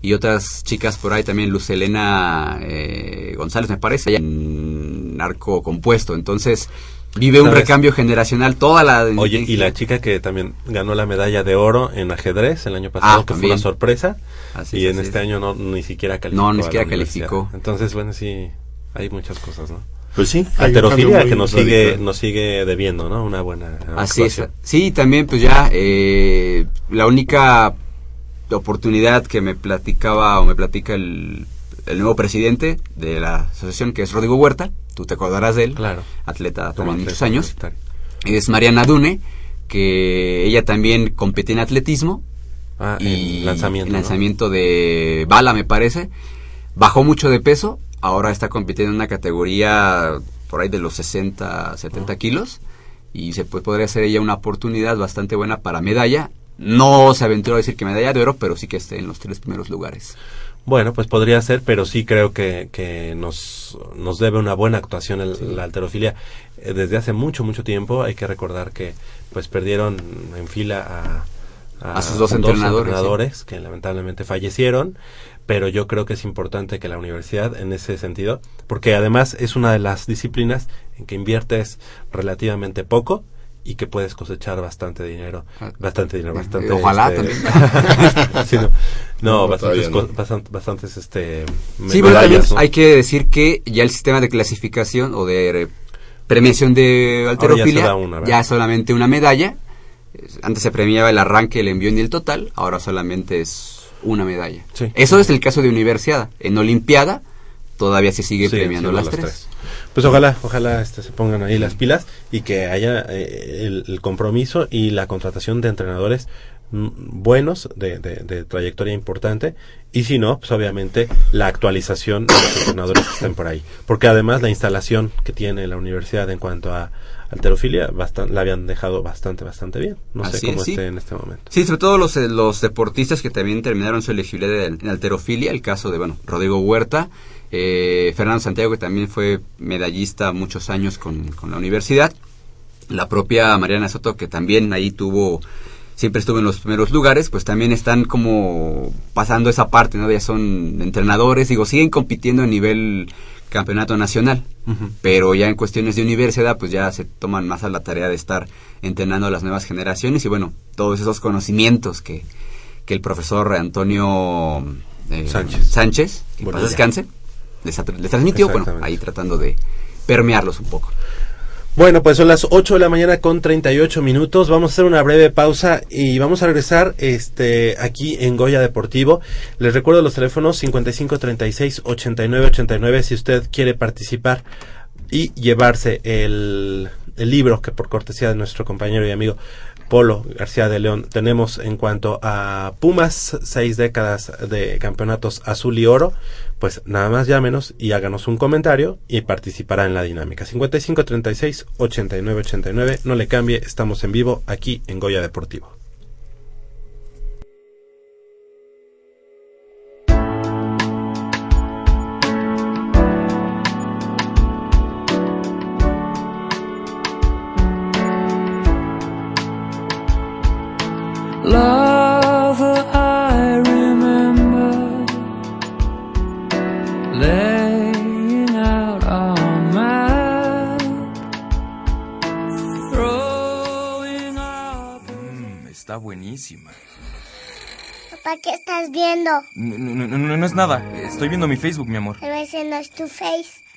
y otras chicas por ahí también, Luz Elena eh, González me parece, en arco compuesto, entonces vive un recambio generacional toda la... oye y la chica que también ganó la medalla de oro en ajedrez el año pasado Ah, que fue una sorpresa Así y es, en así este es. año no ni siquiera calificó No, ni siquiera calificó. entonces bueno sí hay muchas cosas no Pues sí. muy que nos sigue radical. nos sigue debiendo no una buena Así es. Sí, también pues ya eh, la única oportunidad que me platicaba o me platica el, el nuevo presidente de la asociación que es Rodrigo Huerta, tú te acordarás de él, Claro. atleta también muchos atleta años, universitario. es Mariana Dune, que ella también compite en atletismo ah, y en lanzamiento en ¿no? lanzamiento de bala me parece, bajó mucho de peso, ahora está compitiendo en una categoría por ahí de los 60, 70 kilos y se puede, podría ser ella una oportunidad bastante buena para medalla. No se aventuró a decir que medalla de oro, pero sí que esté en los tres primeros lugares. Bueno, pues podría ser, pero sí creo que, que nos, nos debe una buena actuación el- la alterofilia. Eh, desde hace mucho, mucho tiempo hay que recordar que pues perdieron en fila a, A sus dos entrenadores, entrenadores que lamentablemente fallecieron, pero yo creo que es importante que la universidad en ese sentido, porque además es una de las disciplinas en que inviertes relativamente poco y que puedes cosechar bastante dinero, Ah, bastante dinero, bastante. ojalá este, también. sí, no, no, No, bastantes, no. bastantes, este, Sí, pero también medallas, ¿no? hay que decir que ya el sistema de clasificación o de eh, premiación de alterofilia una, ya es solamente una medalla. Es- Antes se premiaba el arranque, el envío y el total, ahora solamente es una medalla. Sí. Eso es el caso de universidad. En Olimpiada todavía se sigue Sí, premiando las, tres. Pues ojalá, ojalá este, se pongan ahí las pilas y que haya eh, el, el compromiso y la contratación de entrenadores mm, buenos, de, de, de trayectoria importante, y si no, pues obviamente la actualización de los entrenadores que estén por ahí. Porque además la instalación que tiene la universidad en cuanto a alterofilia, bastan- la habían dejado bastante, bastante bien. No sé cómo es, sí. esté en este momento. Sí, sobre todo los, eh, los deportistas que también terminaron su elegibilidad en, en alterofilia, el caso de, bueno, Rodrigo Huerta, eh, Fernando Santiago, que también fue medallista muchos años con, con la universidad, la propia Mariana Soto, que también ahí tuvo, siempre estuvo en los primeros lugares, pues también están como pasando esa parte, ¿no? Ya son entrenadores, digo, siguen compitiendo a nivel campeonato nacional, pero ya en cuestiones de universidad, pues ya se toman más a la tarea de estar entrenando a las nuevas generaciones y bueno, todos esos conocimientos que, que el profesor Antonio eh, Sánchez. Sánchez, que paz descanse, les, transmitió, bueno, ahí tratando de permearlos un poco. Bueno, pues son las 8 de la mañana con 38 minutos. Vamos a hacer una breve pausa y vamos a regresar este aquí en Goya Deportivo. Les recuerdo los teléfonos 55 36 89 89 si usted quiere participar y llevarse el, el libro que por cortesía de nuestro compañero y amigo Polo García de León tenemos en cuanto a Pumas, seis décadas de campeonatos azul y oro, pues nada más llámenos y háganos un comentario y participará en la dinámica. 55 36 89 89, no le cambie, estamos en vivo aquí en Goya Deportivo. Lover, I remember laying out our map, throwing up. Mm, está buenísima. Papá, ¿qué estás viendo? No, no, no, no, no es nada. Estoy viendo mi Facebook, mi amor. Pero ese no es tu face.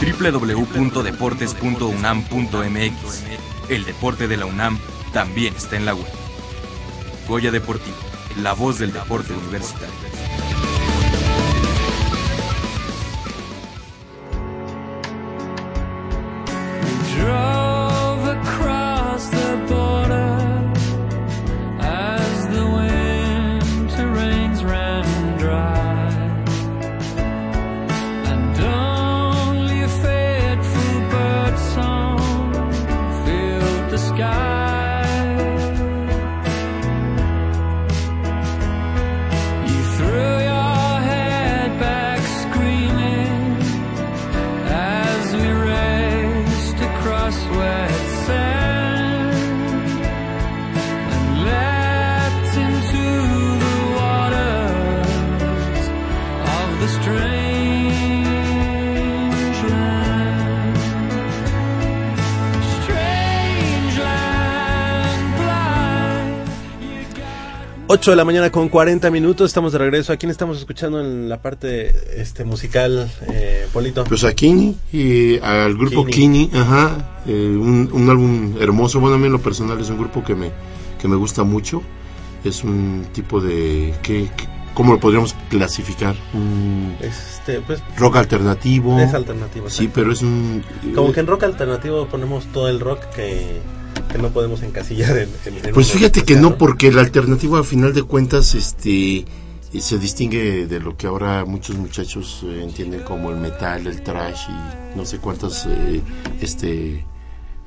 www.deportes.unam.mx El deporte de la UNAM también está en la web. Goya Deportivo, la voz del deporte universitario. 8 de la mañana con 40 minutos, estamos de regreso. ¿A quién estamos escuchando en la parte este musical, eh, Polito? Pues a Kini y al grupo Kini. Kini, ajá, eh, un, un álbum hermoso. Bueno, a mí en lo personal es un grupo que me, que me gusta mucho. Es un tipo de, ¿qué, qué- ¿cómo lo podríamos clasificar? Un Este, pues, rock alternativo. es alternativo. Sí, exacto. pero es un... Como que en rock alternativo ponemos todo el rock que, que no podemos encasillar en... en- Pues fíjate que no, porque el alternativo a final de cuentas este eh, se distingue de lo que ahora muchos muchachos eh, entienden como el metal, el trash y no sé cuántas eh, este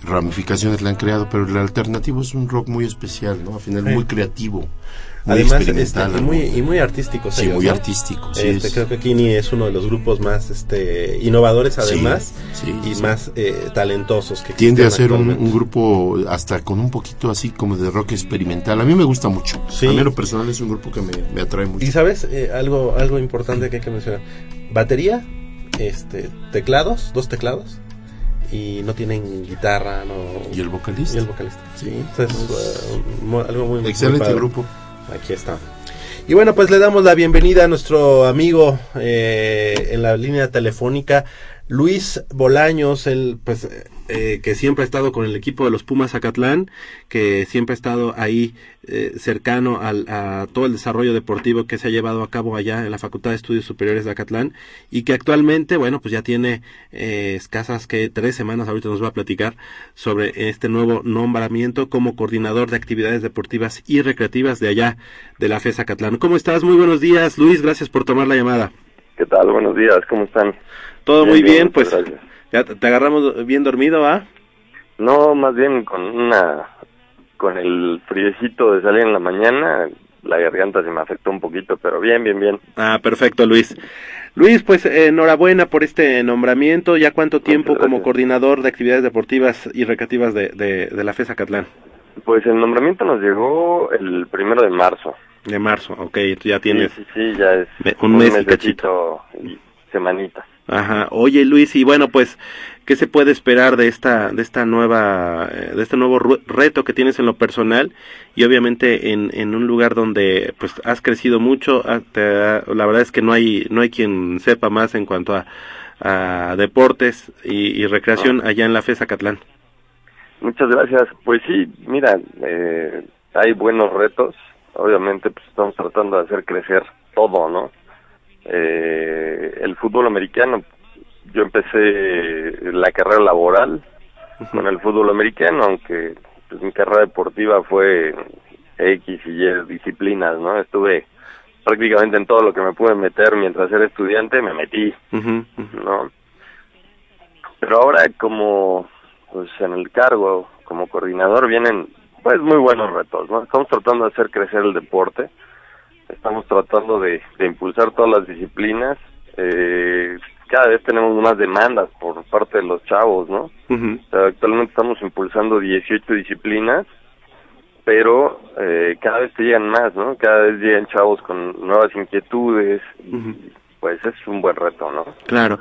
ramificaciones le han creado, pero el alternativo es un rock muy especial, ¿no? Al final Sí. muy creativo, muy Además, este, y, muy, y muy artísticos. Sí, ellos, muy ¿no? artístico, sí, Este, es- Creo que Kini es uno de los grupos más este, innovadores, además, sí, y más eh, talentosos que tiende a ser un, grupo hasta con un poquito así como de rock experimental. A mí me gusta mucho. A mí lo personal es un grupo que me, me atrae mucho. Y sabes, Eh, algo, algo importante que hay que mencionar. Batería, este, teclados, dos teclados, y no tienen guitarra, no... ¿Y el vocalista? Y el vocalista. Sí. Entonces, eh, mo- algo muy Excelente grupo. Aquí está. Y bueno, pues le damos la bienvenida a nuestro amigo eh, en la línea telefónica, Luis Bolaños, el pues eh, que siempre ha estado con el equipo de los Pumas Zacatlán, que siempre ha estado ahí eh, cercano al, a todo el desarrollo deportivo que se ha llevado a cabo allá en la Facultad de Estudios Superiores de Acatlán y que actualmente, bueno, pues ya tiene eh, escasas que tres semanas, ahorita nos va a platicar sobre este nuevo nombramiento como coordinador de actividades deportivas y recreativas de allá de la FES Acatlán. ¿Cómo estás? Muy buenos días, Luis, gracias por tomar la llamada. ¿Qué tal? Buenos días, ¿cómo están? Todo muy bien, pues gracias. ya te agarramos bien dormido, ¿ah? No, más bien con una con el friecito de salir en la mañana, la garganta se me afectó un poquito, pero bien, bien, bien. Ah, perfecto, Luis. Luis, pues enhorabuena por este nombramiento. ¿Ya cuánto tiempo como coordinador de actividades deportivas y recreativas de, de, de la FESA Catlán? Pues el nombramiento nos llegó el primero de marzo. De marzo, ok, ya tienes. Sí, sí, sí, ya es Me- un mes y mesecito y semanitas. Ajá. Oye, Luis, y bueno, pues, ¿qué se puede esperar de esta, de esta nueva, eh, de este nuevo reto que tienes en lo personal y obviamente en, en un lugar donde, pues, has crecido mucho? ah, la verdad es que no hay, no hay quien sepa más en cuanto a, a deportes y, y recreación allá en la FESA Catlán. Muchas gracias. Pues sí, mira, eh, hay buenos retos. Obviamente, pues estamos tratando de hacer crecer todo, ¿no? Eh, el fútbol americano, yo empecé la carrera laboral con el fútbol americano, aunque pues, mi carrera deportiva fue X y Y disciplinas, ¿no? Estuve prácticamente en todo lo que me pude meter mientras era estudiante, me metí. ¿no? Pero ahora como pues en el cargo como coordinador vienen pues muy buenos retos, ¿no? Estamos tratando de hacer crecer el deporte, estamos tratando de, de impulsar todas las disciplinas, eh, cada vez tenemos más demandas por parte de los chavos, ¿no? Ujú. O sea, actualmente estamos impulsando 18 disciplinas, pero eh, cada vez te llegan más, ¿no? Cada vez llegan chavos con nuevas inquietudes. Pues es un buen reto, ¿no? Claro.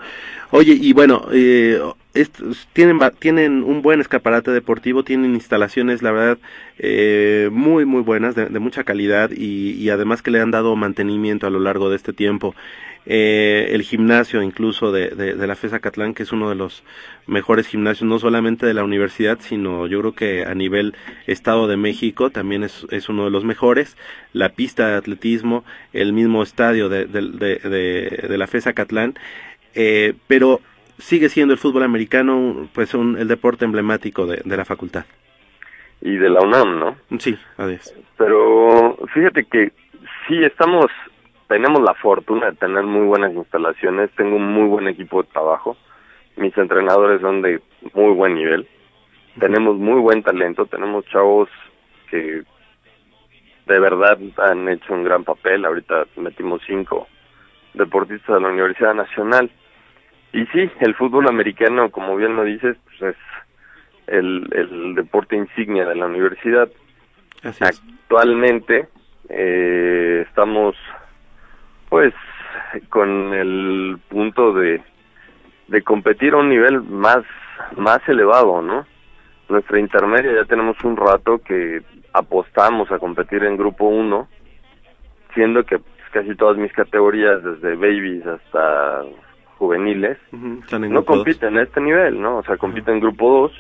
Oye, y bueno, eh, est- tienen, tienen un buen escaparate deportivo, tienen instalaciones, la verdad, eh, muy, muy buenas, de, de mucha calidad y, y además que le han dado mantenimiento a lo largo de este tiempo. Eh, el gimnasio incluso de, de, de la FESA Catlán, que es uno de los mejores gimnasios, no solamente de la universidad, sino yo creo que a nivel Estado de México también es, es uno de los mejores. La pista de atletismo, el mismo estadio de, de, de, de- de la FESA Catlán, eh, pero sigue siendo el fútbol americano pues un, el deporte emblemático de, de la facultad. Y de la UNAM, ¿no? Sí, adiós. Pero fíjate que sí estamos, tenemos la fortuna de tener muy buenas instalaciones, tengo un muy buen equipo de trabajo, mis entrenadores son de muy buen nivel, tenemos muy buen talento, tenemos chavos que de verdad han hecho un gran papel, ahorita metimos cinco deportistas de la Universidad Nacional. Y sí, el fútbol americano, como bien lo dices, pues es el, el deporte insignia de la universidad. Así es. Actualmente eh, estamos pues con el punto de, de competir a un nivel más, más elevado, ¿no? Nuestra intermedia ya tenemos un rato que apostamos a competir en grupo 1, siendo que pues, casi todas mis categorías, desde babies hasta juveniles, no compiten a este nivel, ¿no? O sea, compiten en grupo 2,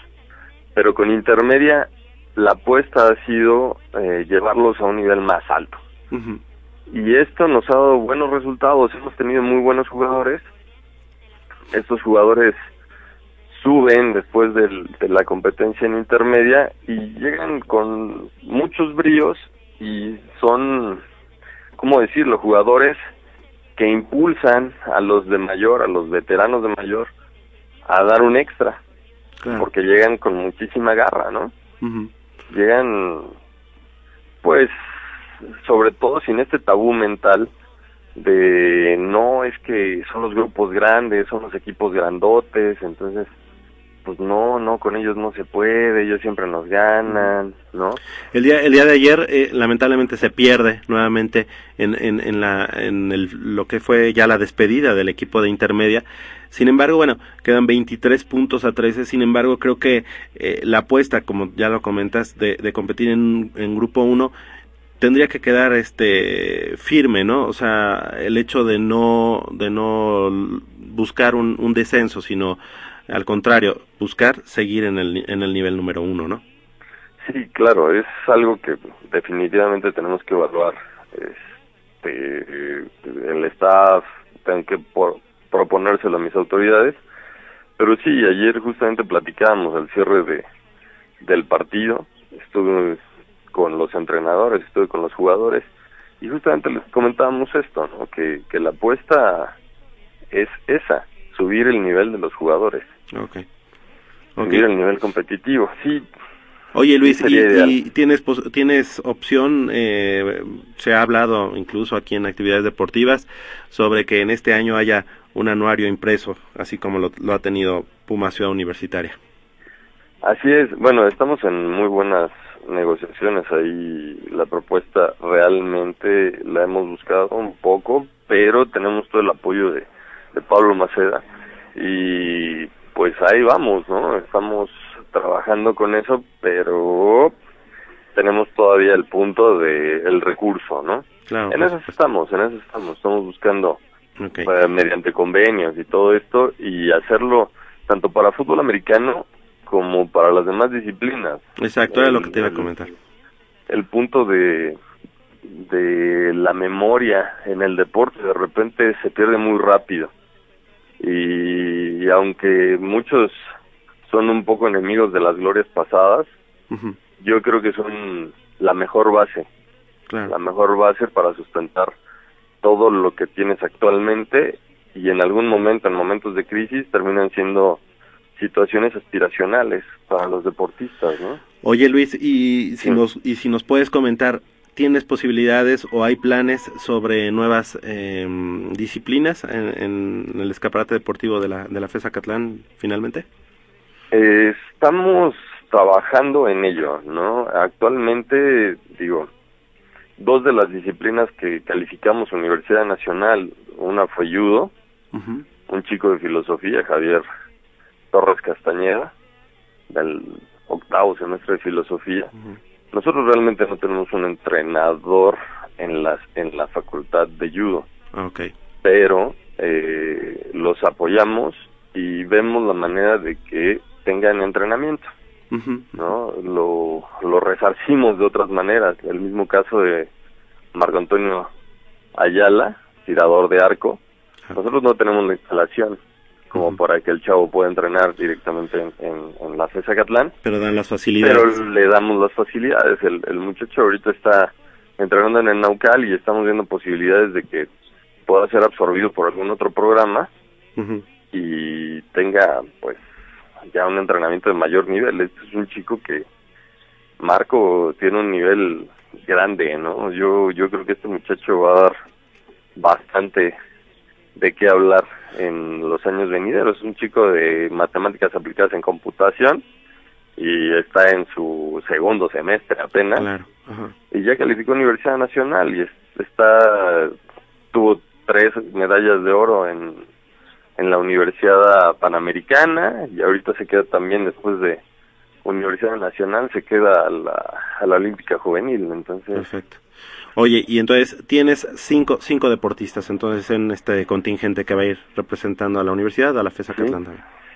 pero con intermedia la apuesta ha sido eh, llevarlos a un nivel más alto. Y esto nos ha dado buenos resultados, hemos tenido muy buenos jugadores. Estos jugadores suben después del- de la competencia en intermedia y llegan con muchos bríos y son, ¿cómo decirlo?, jugadores que impulsan a los de mayor, a los veteranos de mayor, a dar un extra, Claro. porque llegan con muchísima garra, ¿no? Llegan, pues, sobre todo sin este tabú mental de no es que son los grupos grandes, son los equipos grandotes, entonces pues no, no, con ellos no se puede, ellos siempre nos ganan, ¿no? El día, el día de ayer, eh, lamentablemente, se pierde nuevamente en, en, en, la, en el, lo que fue ya la despedida del equipo de intermedia. Sin embargo, bueno, quedan 23 puntos a 13. Sin embargo, creo que eh, la apuesta, como ya lo comentas, de, de competir en, en grupo 1 tendría que quedar este firme, ¿no? O sea, el hecho de no de no buscar un, un descenso, sino al contrario, buscar seguir en el, en el nivel número uno, ¿no? Sí, claro, es algo que definitivamente tenemos que evaluar. Este, el staff, tengo que por, proponérselo a mis autoridades. Pero sí, ayer justamente platicábamos al cierre de, del partido. Estuve con los entrenadores, estuve con los jugadores. Y justamente les comentábamos esto, ¿no? Que, que la apuesta es esa, subir el nivel de los jugadores Ok. subir el nivel competitivo. Sí, Oye Luis, Sí, ¿y, tienes, tienes opción, eh, se ha hablado incluso aquí en actividades deportivas, sobre que en este año haya un anuario impreso, así como lo, lo ha tenido Puma Ciudad Universitaria? Así es, bueno, estamos en muy buenas negociaciones ahí. La propuesta realmente la hemos buscado un poco, pero tenemos todo el apoyo de, de Pablo Maceda y pues ahí vamos, ¿no? Estamos trabajando con eso, pero tenemos todavía el punto de el recurso, ¿no? Claro. En eso estamos, en eso estamos, estamos buscando eh, mediante convenios y todo esto y hacerlo tanto para fútbol americano como para las demás disciplinas. Exacto, era lo que te iba a comentar. El punto de de la memoria en el deporte de repente se pierde muy rápido y, aunque muchos son un poco enemigos de las glorias pasadas, yo creo que son la mejor base Claro. la mejor base para sustentar todo lo que tienes actualmente y en algún momento, en momentos de crisis, terminan siendo situaciones aspiracionales para los deportistas, ¿no? Oye Luis, y si Sí. nos y si nos puedes comentar, ¿tienes posibilidades o hay planes sobre nuevas eh, disciplinas en, en el escaparate deportivo de la de la FESA Catlán finalmente? Eh, estamos trabajando en ello, ¿no? Actualmente, digo, dos de las disciplinas que calificamos Universidad Nacional, una fue judo, un chico de filosofía, Javier Torres Castañeda, del octavo semestre de filosofía. Nosotros realmente no tenemos un entrenador en las en la facultad de judo, Ah, Ok. pero eh, los apoyamos y vemos la manera de que tengan entrenamiento, ¿no? Lo, lo resarcimos de otras maneras. El mismo caso de Marco Antonio Ayala, tirador de arco. Nosotros no tenemos la instalación como Ujú. para que el chavo pueda entrenar directamente en, en, en la FESA Catlán, Pero dan las facilidades. pero le damos las facilidades. El, el muchacho ahorita está entrenando en el Naucal y estamos viendo posibilidades de que pueda ser absorbido por algún otro programa y tenga pues ya un entrenamiento de mayor nivel. Este es un chico que Marco tiene un nivel grande, ¿no? Yo yo creo que este muchacho va a dar bastante de qué hablar en los años venideros. Es un chico de matemáticas aplicadas en computación y está en su segundo semestre apenas Claro. Ajá. y ya calificó a Universidad Nacional y es- está tuvo tres medallas de oro en en la Universidad Panamericana y ahorita se queda también después de Universidad Nacional se queda a la, a la Olímpica Juvenil entonces Perfecto. Oye, y entonces tienes cinco, cinco deportistas entonces en este contingente que va a ir representando a la universidad, a la FESA Sí. Catlán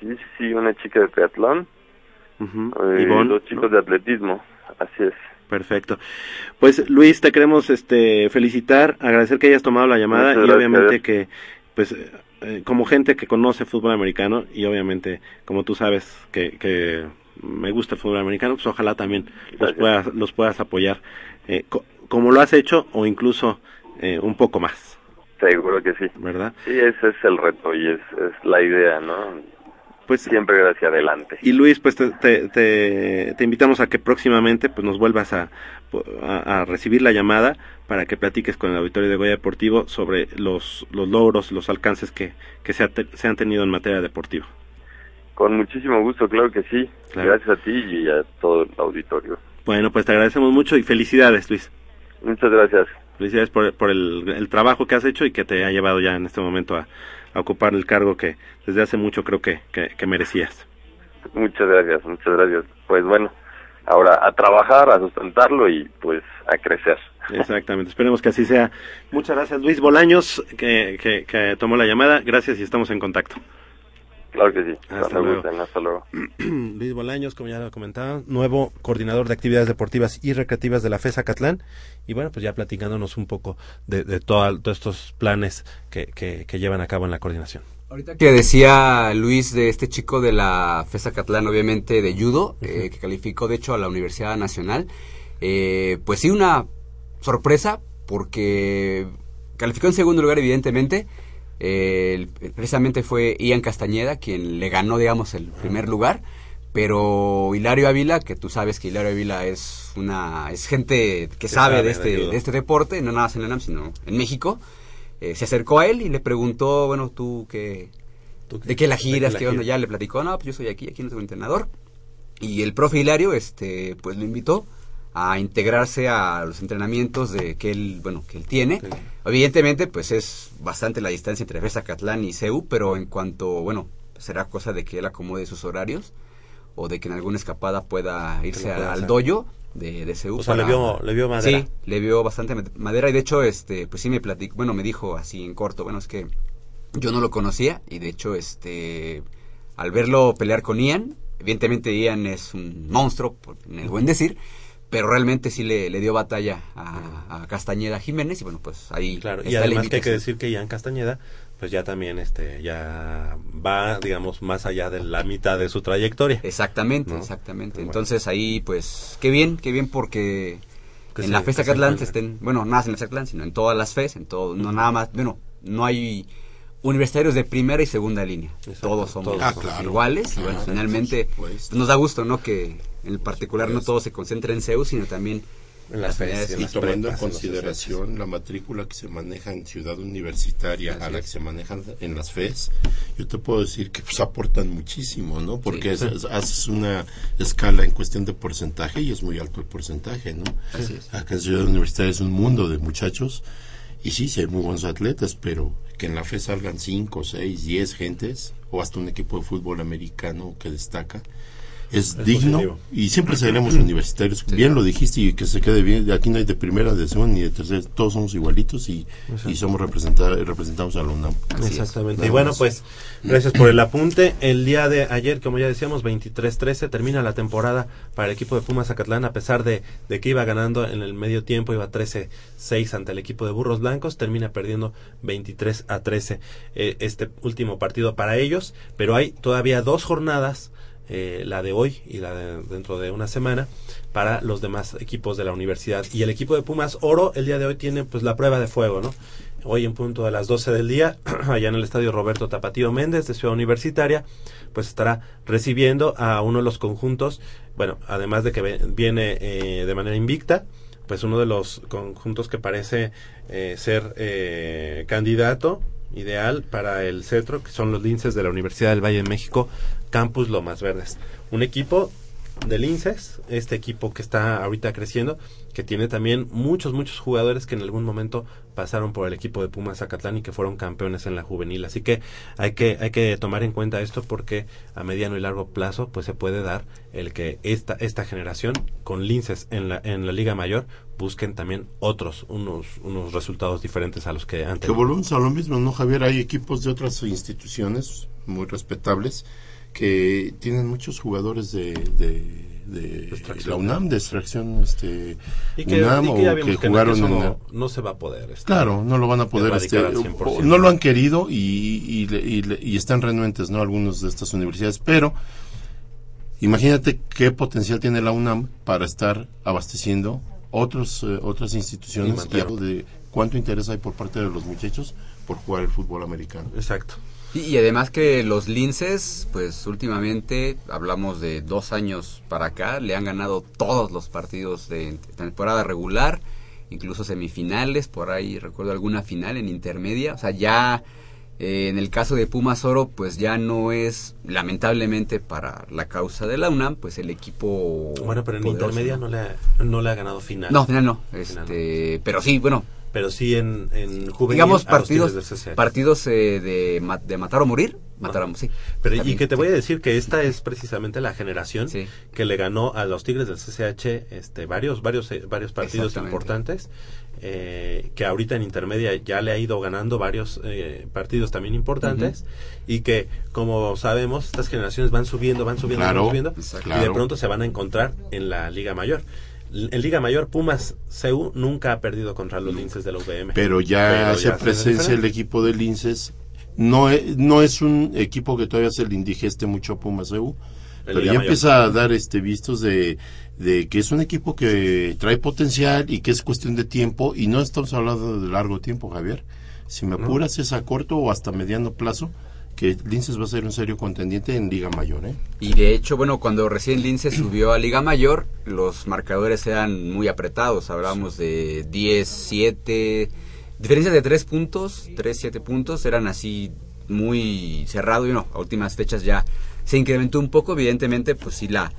sí sí, sí una chica de triatlón Ujú. eh, Ivonne, dos chicos ¿no? de atletismo así es Perfecto. Pues Luis, te queremos este felicitar, agradecer que hayas tomado la llamada Muchas y gracias. obviamente que pues eh, como gente que conoce fútbol americano y obviamente como tú sabes que, que me gusta el fútbol americano, pues ojalá también los puedas los puedas apoyar eh, co- como lo has hecho o incluso eh, un poco más, seguro que sí ¿verdad? sí ese es el reto y es, es la idea no Pues siempre hacia adelante Y Luis, pues te, te, te- te invitamos a que próximamente pues nos vuelvas a, a, a recibir la llamada para que platiques con el auditorio de Goya Deportivo sobre los, los logros, los alcances que, que se, ha se han tenido en materia deportiva. Con muchísimo gusto, claro que sí. Claro. Gracias a ti y a todo el auditorio. Bueno, pues te agradecemos mucho y felicidades, Luis. Muchas gracias. Felicidades por, por el, el trabajo que has hecho y que te ha llevado ya en este momento a, a ocupar el cargo que desde hace mucho creo que, que, que merecías. Muchas gracias, muchas gracias. Pues bueno, ahora a trabajar, a sustentarlo y pues a crecer. Exactamente, esperemos que así sea. Muchas gracias, Luis Bolaños, que, que, que tomó la llamada. Gracias y estamos en contacto. Claro que sí. Hasta luego. gusten, hasta luego. Luis Bolaños, como ya lo comentaba, nuevo coordinador de actividades deportivas y recreativas de la FESA Catlán. Y bueno, pues ya platicándonos un poco de, todos estos planes que, que, que llevan a cabo en la coordinación. Ahorita que decía Luis de este chico de la FESA Catlán, obviamente de judo, eh, que calificó de hecho a la Universidad Nacional, eh, pues sí una sorpresa porque calificó en segundo lugar evidentemente, eh, precisamente fue Ian Castañeda quien le ganó digamos el primer lugar, Pero Hilario Ávila, que tú sabes que Hilario Ávila es una es gente que sabe, sabe de este, de este deporte, no nada más en la UNAM, sino en México, eh, se acercó a él y le preguntó, bueno, tú qué, ¿Tú qué- de qué la giras, qué onda, gira? ya le platicó, no, pues yo soy aquí, aquí no soy entrenador. Y el profe Hilario, este, pues lo invitó a integrarse a los entrenamientos de que él, bueno, que él tiene. Sí. Evidentemente, pues es bastante la distancia entre Catlán y CEU, pero en cuanto, bueno, será cosa de que él acomode sus horarios o de que en alguna escapada pueda irse a- al dojo de, de CEU. O sea, le vio, le vio madera. Sí, le vio bastante ma- madera y de hecho, este, pues sí me platicó, bueno, me dijo así en corto, bueno, es que yo no lo conocía y de hecho, este, al verlo pelear con Ian, evidentemente Ian es un monstruo, por- en el buen decir, pero realmente sí le, le dio batalla a, a Castañeda Jiménez y bueno, pues ahí Claro, y está además que hay que decir que Ian Castañeda, pues ya también este ya va, digamos, más allá de la mitad de su trayectoria. Exactamente, ¿no? exactamente. Bueno. Entonces ahí, pues, qué bien, qué bien porque Que en la que Festa se Catlán se encuentren. estén, bueno, no más en la sino en todas las FES, en todo, no nada más, bueno, no hay universitarios de primera y segunda línea. Exacto, todos somos todos Ah, claro. iguales y bueno, finalmente pues, nos da gusto, ¿no? Que en particular no todo se concentre en CEU, sino también En las en Y las tomando en consideración la matrícula que se maneja en Ciudad Universitaria a Así la es. que se maneja en las FES, yo te puedo decir que pues aportan muchísimo, ¿no? Porque Sí. es- es- haces una escala en cuestión de porcentaje y es muy alto el porcentaje, ¿no? Así es. Acá en Ciudad Universitaria es un mundo de muchachos y sí, sí hay muy buenos atletas, pero que en la FES salgan 5, 6, 10 gentes o hasta un equipo de fútbol americano que destaca. Es, Es digno positivo. y siempre seremos universitarios. Bien lo dijiste y que se quede bien. Aquí no hay de primera, de segunda ni de tercera. Todos somos igualitos y, y somos representa- representados a la UNAM. Exactamente. Y bueno, pues gracias por el apunte. El día de ayer, como ya decíamos, 23-13, termina la temporada para el equipo de Pumas Zacatlán, a pesar de, de que iba ganando en el medio tiempo, iba 13-6 ante el equipo de Burros Blancos, termina perdiendo 23 a 13 eh, este último partido para ellos, pero hay todavía dos jornadas. Eh, la de hoy y la de dentro de una semana para los demás equipos de la universidad. Y el equipo de Pumas Oro el día de hoy tiene pues la prueba de fuego no hoy en punto de las 12 del día, allá en el estadio Roberto Tapatío Méndez de Ciudad Universitaria, pues estará recibiendo a uno de los conjuntos, bueno, además de que viene eh, de manera invicta, pues uno de los conjuntos que parece eh, ser eh, candidato ideal para el cetro, que son los linces de la Universidad del Valle de México, Campus Lomas Verdes. Un equipo de linces, este equipo que está ahorita creciendo, que tiene también muchos, muchos jugadores que en algún momento pasaron por el equipo de Pumas Zacatlán y que fueron campeones en la juvenil. Así que hay que, hay que tomar en cuenta esto porque a mediano y largo plazo pues se puede dar el que esta, esta generación con linces en la, en la Liga Mayor busquen también otros, unos, unos resultados diferentes a los que han Que volvemos a lo mismo, ¿no, Javier? Hay equipos de otras instituciones muy respetables que tienen muchos jugadores de, de, la UNAM, de extracción este, Y que, UNAM y que ya o que jugaron en no, no se va a poder. este, Claro, no lo van a poder, este, erradicar al 100%. no lo han querido y, y, y están renuentes, ¿no? Algunos de estas universidades, pero imagínate qué potencial tiene la UNAM para estar abasteciendo otros, eh, otras instituciones y, de cuánto interés hay por parte de los muchachos por jugar el fútbol americano. Exacto. Y, y además que los linces, pues últimamente, hablamos de dos años para acá, le han ganado todos los partidos de temporada regular, incluso semifinales, por ahí recuerdo alguna final en intermedia, o sea, ya eh, en el caso de Pumas Oro, pues ya no es, lamentablemente para la causa de la UNAM, pues el equipo... Bueno, pero en poderoso, intermedia ¿no? no le, ha, no le ha ganado final. No, final no, Final este, pero sí, bueno, Pero sí en, en juvenil digamos a los partidos Tigres del CCH. partidos eh, de, de matar o morir, matar o sí. Pero y que te sí. voy a decir que esta es precisamente la generación Sí. que le ganó a los Tigres del CCH este varios varios eh, varios partidos importantes eh, que ahorita en intermedia ya le ha ido ganando varios eh, partidos también importantes y que como sabemos estas generaciones van subiendo van subiendo Claro, van subiendo exacto. y de pronto se van a encontrar en la Liga Mayor en Liga Mayor Pumas CU nunca ha perdido contra los linces de la UVM Pero ya Pero hace ya presencia el equipo de Linces. No es, no es un equipo que todavía se le indigeste mucho a Pumas EU, pero Liga ya Mayor. empieza a dar este vistos de, de que es un equipo que trae potencial y que es cuestión de tiempo. Y no estamos hablando de largo tiempo, Javier. Si me apuras es a corto o hasta mediano plazo que Linces va a ser un serio contendiente en Liga Mayor, ¿eh? Y de hecho, bueno, cuando recién Lince subió a Liga Mayor, los marcadores eran muy apretados. Hablábamos de 10, 7, diferencias de 3 puntos, 3, 7 puntos, eran así muy cerrado y no, a últimas fechas ya se incrementó un poco, evidentemente, pues sí, la,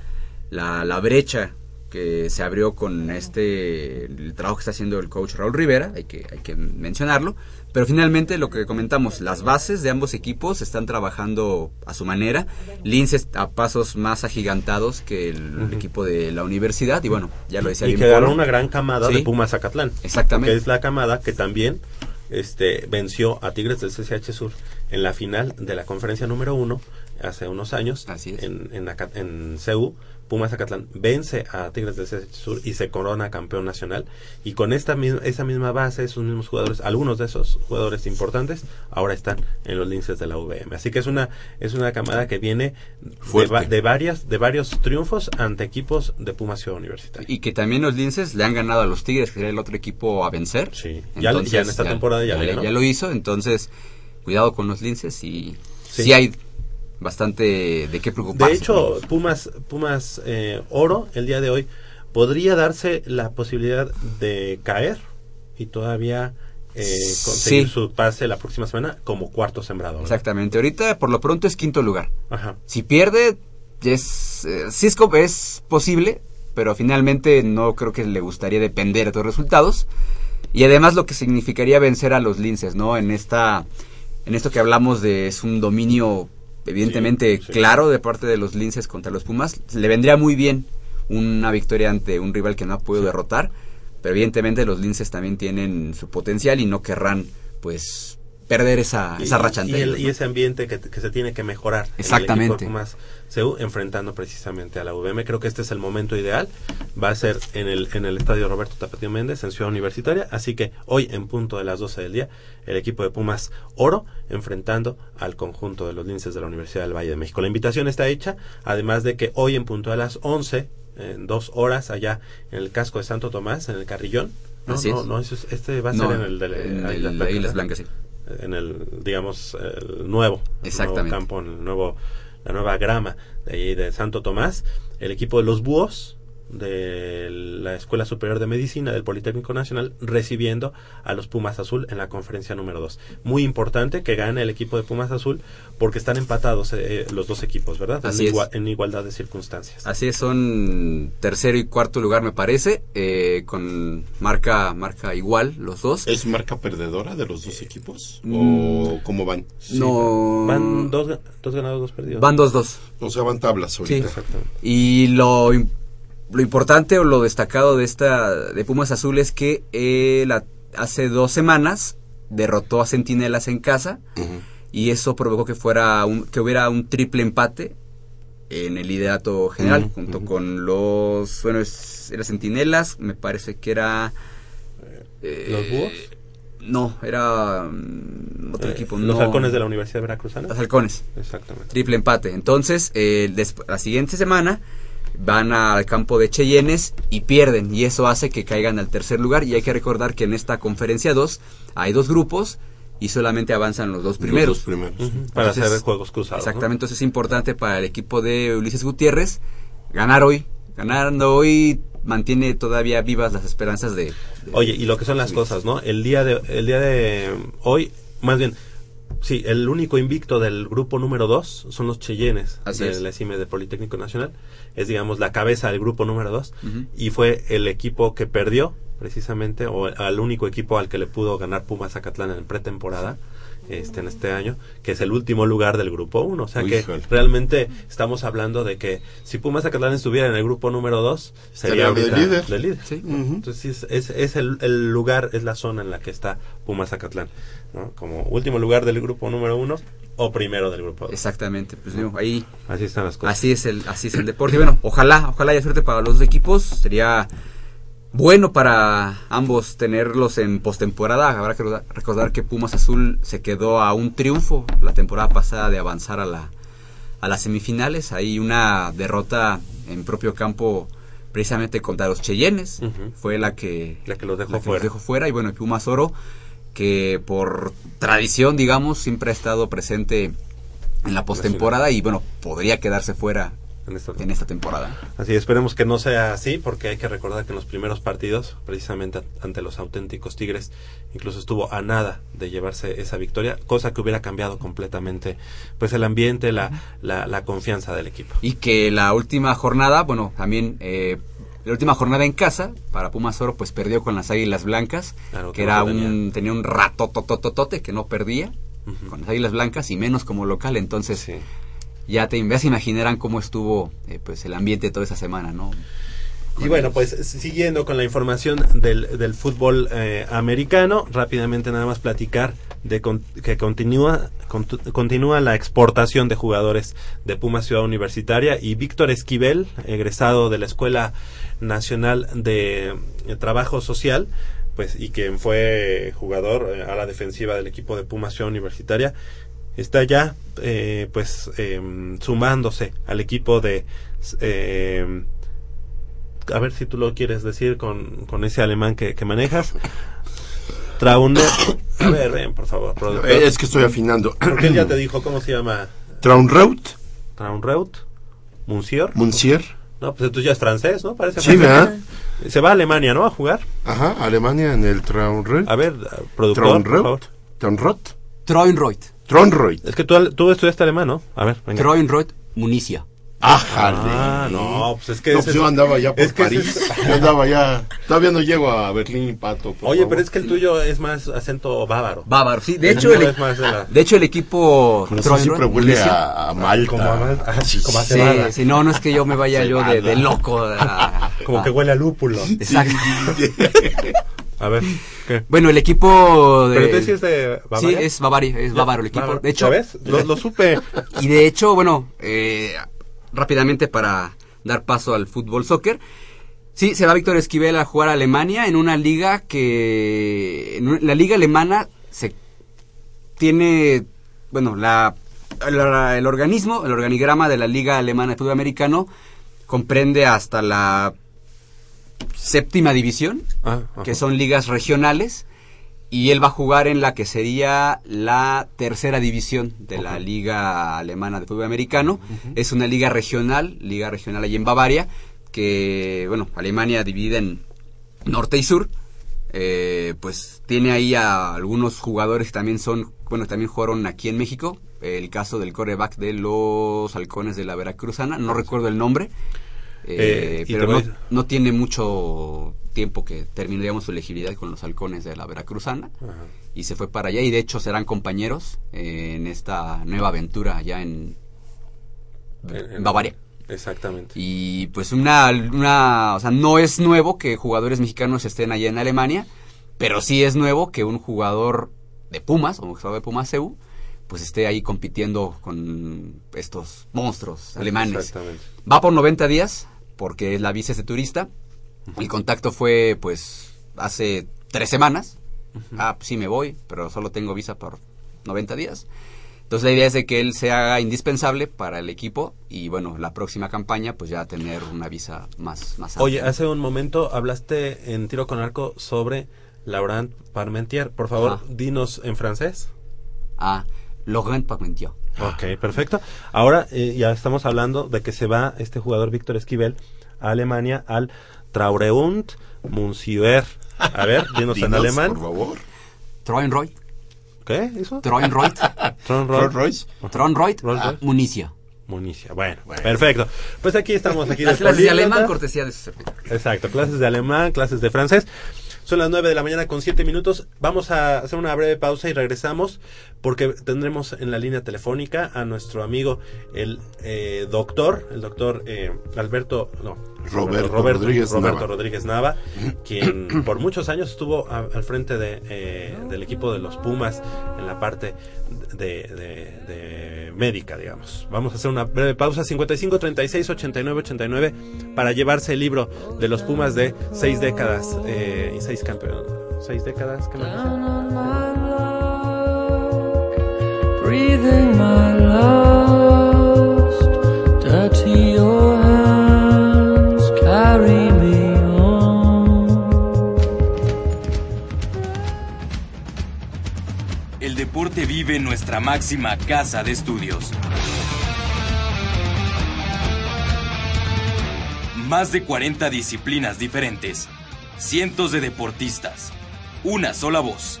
la, la brecha que se abrió con este el trabajo que está haciendo el coach Raúl Rivera, hay que, hay que mencionarlo, pero finalmente lo que comentamos, las bases de ambos equipos están trabajando a su manera, Lince a pasos más agigantados que el equipo de la universidad y bueno, ya lo decía Y quedaron una gran camada Sí. de Pumas Zacatlán. Exactamente. Que es la camada que también este, venció a Tigres del CCH Sur en la final de la conferencia número uno hace unos años Así es. en, en, en CEU. Pumas Zacatlán vence a Tigres del Sur y se corona campeón nacional. Y con esta misma, esa misma base, esos mismos jugadores, algunos de esos jugadores importantes, ahora están en los linces de la VM. Así que es una, es una camada que viene de, de varias, de varios triunfos ante equipos de Pumas Ciudad Universitaria. Y que también los Linces le han ganado a los Tigres, que era el otro equipo a vencer. Sí. Ya- ya en esta temporada ya le ganó. ya lo hizo, entonces cuidado con los Linces y Sí. sí, hay bastante de qué preocuparse. De hecho, Pumas, Pumas eh, Oro, el día de hoy, podría darse la posibilidad de caer y todavía eh, conseguir Sí. su pase la próxima semana como cuarto sembrado. ¿no? Exactamente, ahorita por lo pronto es quinto lugar. Ajá. Si pierde, es, eh, sí es, co- es posible, pero finalmente no creo que le gustaría depender de los resultados. Y además lo que significaría vencer a los linces, ¿no? En esta, en esto que hablamos de es un dominio evidentemente Sí, sí. claro de parte de los linces contra los Pumas, le vendría muy bien una victoria ante un rival que no ha podido derrotar, pero evidentemente los linces también tienen su potencial y no querrán, pues, perder esa, esa racha y, ante el- ellos, y ¿no? ese ambiente que, que se tiene que mejorar. en el Exactamente. equipo de Pumas CU, enfrentando precisamente a la UVM. Creo que este es el momento ideal. Va a ser en el, en el estadio Roberto Tapatío Méndez, en Ciudad Universitaria. Así que hoy, en punto de las 12 del día, el equipo de Pumas Oro enfrentando al conjunto de los linces de la Universidad del Valle de México. La invitación está hecha, además de que hoy, en punto de las 11, en dos horas, allá en el casco de Santo Tomás, en el Carrillón. No, Así no, es. no, eso es- este va a No, ser en el de en el Blancas, ¿no? Blancas, sí. en el digamos el nuevo el Exactamente. nuevo campo en el nuevo la nueva grama de ahí de Santo Tomás el equipo de los búhos de la Escuela Superior de Medicina del Politécnico Nacional recibiendo a los Pumas Azul en la conferencia número 2. Muy importante que gane el equipo de Pumas Azul porque están empatados eh, los dos equipos, ¿verdad? En, Así en igualdad de circunstancias. Así es, son tercero y cuarto lugar me parece, eh, con marca marca igual los dos. ¿Es marca perdedora de los dos equipos? Mm. ¿O cómo van? no Van dos, dos ganados, dos perdidos. van dos dos. O sea, van tablas ahorita. Sí. Exactamente. Y lo im- lo importante o lo destacado de esta de Pumas Azul es que eh, la- hace dos semanas derrotó a Centinelas en casa y eso provocó que fuera un, que hubiera un triple empate en el liderato general junto con los bueno es, era Centinelas me parece que era eh, ¿Los búhos? no era mm, otro Eh, equipo los no. halcones de la Universidad Veracruzana. los halcones Exactamente. triple empate. Entonces, eh, la siguiente semana van al campo de Cheyennes y pierden. Y eso hace que caigan al tercer lugar. Y hay que recordar que en esta conferencia 2 hay dos grupos y solamente avanzan los dos primeros. Los dos primeros. Para Entonces, hacer juegos cruzados. ¿no? Exactamente, entonces es importante para el equipo de Ulises Gutiérrez ganar hoy. Ganando hoy mantiene todavía vivas las esperanzas de... de- Oye, y lo que son las cosas, ¿no? El día de el día de hoy, más bien, sí, el único invicto del grupo número 2 son los Cheyennes Así de es. la CIME de Politécnico Nacional. Es, digamos, la cabeza del grupo número 2 Ujú. y fue el equipo que perdió, precisamente, o al único equipo al que le pudo ganar Pumas Zacatlán en pretemporada. Este, en este año, que es el último lugar del grupo 1. O sea que realmente estamos hablando de que si Pumas Zacatlán estuviera en el grupo número 2, sería de líder. de líder. Sí. Entonces sí, es, es, es el, el lugar, es la zona en la que está Pumas Zacatlán, ¿no? Como último lugar del grupo número uno o primero del grupo dos. Exactamente, pues digo, ahí Así están las cosas. Así es el, así es el deporte. Y bueno, ojalá, ojalá haya suerte para los dos equipos. Sería bueno para ambos tenerlos en postemporada. Habrá que recordar- que Pumas Azul se quedó a un triunfo la temporada pasada de avanzar a la a las semifinales. Hay una derrota en propio campo precisamente contra los Cheyennes. Fue la que, La que los dejó la que fuera. dejó fuera. Y bueno, Pumas Oro, que por tradición, digamos, siempre ha estado presente en la postemporada y bueno, podría quedarse fuera En esta- en esta temporada. Así, esperemos que no sea así, porque hay que recordar que en los primeros partidos, precisamente ante los auténticos Tigres, incluso estuvo a nada de llevarse esa victoria, cosa que hubiera cambiado completamente pues el ambiente, la, la, la confianza del equipo. Y que la última jornada, bueno, también eh, la última jornada en casa para Pumas Oro, pues perdió con las Águilas Blancas, Claro, que era un tenía un rato totototote que no perdía con las Águilas Blancas y menos como local, entonces Sí. Ya te ya se imaginarán cómo estuvo eh, pues el ambiente toda esa semana, ¿no? Y bueno, pues siguiendo con la información del, del fútbol eh, americano, rápidamente nada más platicar de con- que continúa continúa la exportación de jugadores de Puma Ciudad Universitaria y Víctor Esquivel, egresado de la Escuela Nacional de eh, Trabajo Social, pues y quien fue jugador eh, a la defensiva del equipo de Puma Ciudad Universitaria, está ya eh, pues em, sumándose al equipo de em, a ver si tú lo quieres decir con, con ese alemán que, que manejas. Trauner. A ver, ven, por favor, productor. Eh, Es que estoy afinando. Porque él ya te dijo cómo se llama. Traunreut, Traunreut. Monsieur. Monsieur. No, pues entonces ya es francés, ¿no? Parece Sí, francés. ¿verdad? Se va a Alemania, ¿no? A jugar. Ajá, Alemania en el Traunreut. A ver, productor, por favor. Traunreut. Traunreut. Traunreut. Es que tú, tú estudiaste alemán, ¿no? A ver, venga. Troinreut Municia. Ajá. Ah, no, pues es que... No, ese pues es- yo andaba ya por es que ese París. es- Yo andaba ya. Todavía no llego a Berlín, pato. por Oye, favor. pero es que el tuyo es más acento bávaro. Bávaro, sí, de El hecho el, es más de la- de hecho el equipo Pero eso Troinreut siempre huele Municia- a, a Malta. Como a Malta. Ah, Sí, como a sí. Sí, no, no es que yo me vaya yo de, loco. a- Como que huele a lúpulo. Exacto. A ver, ¿qué? Bueno, el equipo de... Pero sí es de Sí, Bavaria. es Bavaria, es bávaro el equipo. De hecho, ¿Ya ves? Lo, lo supe. y de hecho, bueno, eh, rápidamente para dar paso al fútbol soccer. Sí, se va Víctor Esquivel a jugar a Alemania en una liga que... En la liga alemana se tiene, bueno, la, el, el organismo, el organigrama de la liga alemana de fútbol americano comprende hasta la séptima división, Ah, que son ligas regionales, y él va a jugar en la que sería la tercera división de la liga alemana de fútbol americano. Es una liga regional, liga regional allí en Bavaria, que, bueno, Alemania dividida en norte y sur. Eh, pues tiene ahí a algunos jugadores que también son, bueno, también jugaron aquí en México. El caso del coreback de los halcones de la Veracruzana, no recuerdo el nombre. Eh, Eh, pero no, no tiene mucho tiempo que terminaríamos su elegibilidad con los halcones de la Veracruzana y se fue para allá y de hecho serán compañeros eh, en esta nueva aventura allá en, En- en- Bavaria. Exactamente. Y pues una, una, o sea, no es nuevo que jugadores mexicanos estén allá en Alemania, pero sí es nuevo que un jugador de Pumas, o un jugador de Pumas CEU, pues esté ahí compitiendo con estos monstruos alemanes. Exactamente. Va por 90 días, porque la visa es de turista. El contacto fue, pues, hace tres semanas. Ah, pues sí me voy, pero solo tengo visa por 90 días. Entonces la idea es de que él se haga indispensable para el equipo y bueno, la próxima campaña pues ya tener una visa más, más Oye, amplia. hace un momento hablaste en tiro con arco sobre Laurent Parmentier. Por favor, Ajá. dinos en francés. Ah, Laurent Parmentier. Ok, perfecto. Ahora eh, ya estamos hablando de que se va este jugador Víctor Esquivel a Alemania al Traureund Monsieur. A ver, dinos en alemán. Por favor. Troinreut. ¿Qué? ¿Eso? Royce. Troinreut. Rolls Royce. Municia. Municia. Bueno, perfecto. Pues aquí estamos, aquí Las clases de alemán, cortesía de su servidor. Exacto, clases de alemán, clases de francés. Son las 9 de la mañana con 7 minutos. Vamos a hacer una breve pausa y regresamos porque tendremos en la línea telefónica a nuestro amigo el eh, doctor, el doctor eh, Alberto, no, Roberto Rodríguez Roberto Nava. Rodríguez Nava, quien por muchos años estuvo a- al frente de, eh, del equipo de los Pumas en la parte de, de- de médica, digamos. Vamos a hacer una breve pausa, 55, 36, 89, 89, para llevarse el libro de los Pumas de seis décadas eh, y seis campeones. ¿Seis décadas? ¿Qué me my carry me el deporte vive en nuestra máxima casa de estudios. Más de 40 disciplinas diferentes, cientos de deportistas, una sola voz.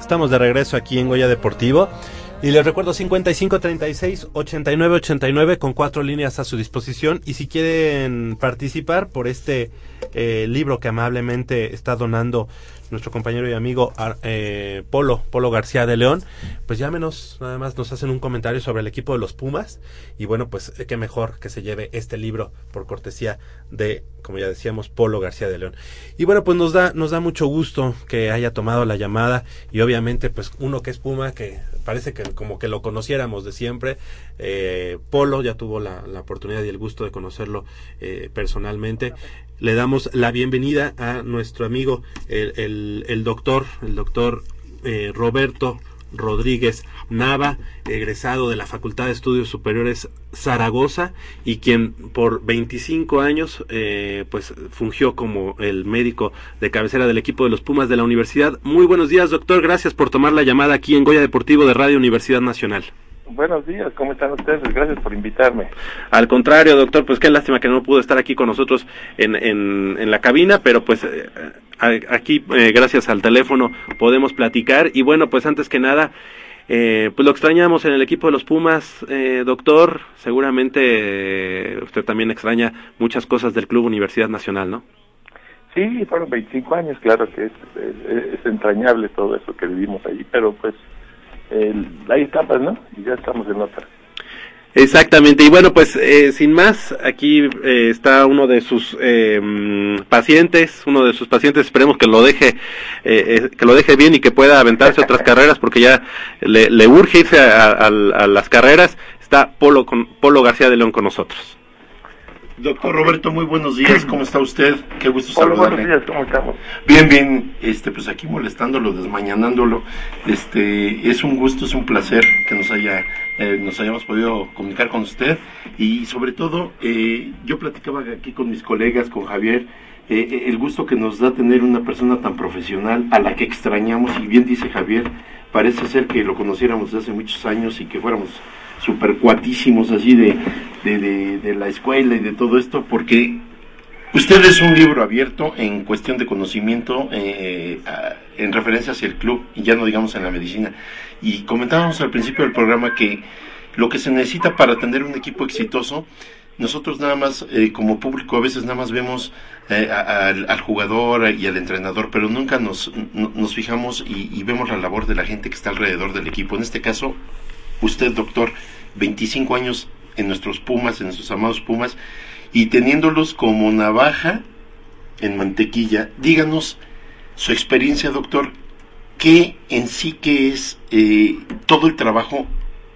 Estamos de regreso aquí en Goya Deportivo. Y les recuerdo 55 36 89 89 con cuatro líneas a su disposición. Y si quieren participar por este eh, libro que amablemente está donando nuestro compañero y amigo eh, Polo, Polo García de León, pues llámenos, nada más nos hacen un comentario sobre el equipo de los Pumas. Y bueno, pues eh, qué mejor que se lleve este libro por cortesía de, como ya decíamos, Polo García de León. Y bueno, pues nos da, nos da mucho gusto que haya tomado la llamada y obviamente pues uno que es Puma, que parece que como que lo conociéramos de siempre. Eh, Polo ya tuvo la, la oportunidad y el gusto de conocerlo eh, personalmente. Le damos la bienvenida a nuestro amigo, el, el, doctor, el doctor eh, Roberto Rodríguez Nava, egresado de la Facultad de Estudios Superiores Zaragoza y quien por 25 años eh, pues fungió como el médico de cabecera del equipo de los Pumas de la universidad. Muy buenos días, doctor. Gracias por tomar la llamada aquí en Goya Deportivo de Radio Universidad Nacional. Buenos días, ¿cómo están ustedes? Gracias por invitarme. Al contrario, doctor, pues qué lástima que no pudo estar aquí con nosotros en, en, en la cabina, pero pues eh, aquí, eh, gracias al teléfono, podemos platicar. Y bueno, pues antes que nada, eh, pues lo extrañamos en el equipo de los Pumas, eh, doctor. Seguramente usted también extraña muchas cosas del Club Universidad Nacional, ¿no? Sí, fueron 25 años, claro que es, es, es entrañable todo eso que vivimos allí, pero pues el, hay etapas, ¿no? Y ya estamos en otra. Exactamente, y bueno, pues eh, sin más, aquí eh, está uno de sus eh, pacientes, uno de sus pacientes, esperemos que lo deje, eh, que lo deje bien y que pueda aventarse otras carreras, porque ya le, le urge irse a, a- a las carreras. Está Polo, con, Polo García de León con nosotros. Doctor Roberto, muy buenos días. ¿Cómo está usted? Qué gusto Hola, saludarle. buenos días, ¿cómo estamos? Bien, bien. Este, pues aquí molestándolo, desmañanándolo. Este, es un gusto, es un placer que nos haya, eh, nos hayamos podido comunicar con usted y sobre todo, eh, yo platicaba aquí con mis colegas, con Javier. eh, eh, el gusto que nos da tener una persona tan profesional a la que extrañamos y bien dice Javier parece ser que lo conociéramos desde hace muchos años y que fuéramos super cuatísimos así de, de, de, la escuela y de todo esto porque Usted es un libro abierto en cuestión de conocimiento eh, en referencia hacia el club y ya no digamos en la medicina. Y comentábamos al principio del programa que lo que se necesita para tener un equipo exitoso, nosotros nada más eh, como público a veces nada más vemos eh, al, jugador y al entrenador, pero nunca nos, no- nos fijamos y, y vemos la labor de la gente que está alrededor del equipo. En este caso, usted, doctor, 25 años en nuestros Pumas, en nuestros amados Pumas, y teniéndolos como navaja en mantequilla, díganos su experiencia, doctor, qué en sí que es eh, todo el trabajo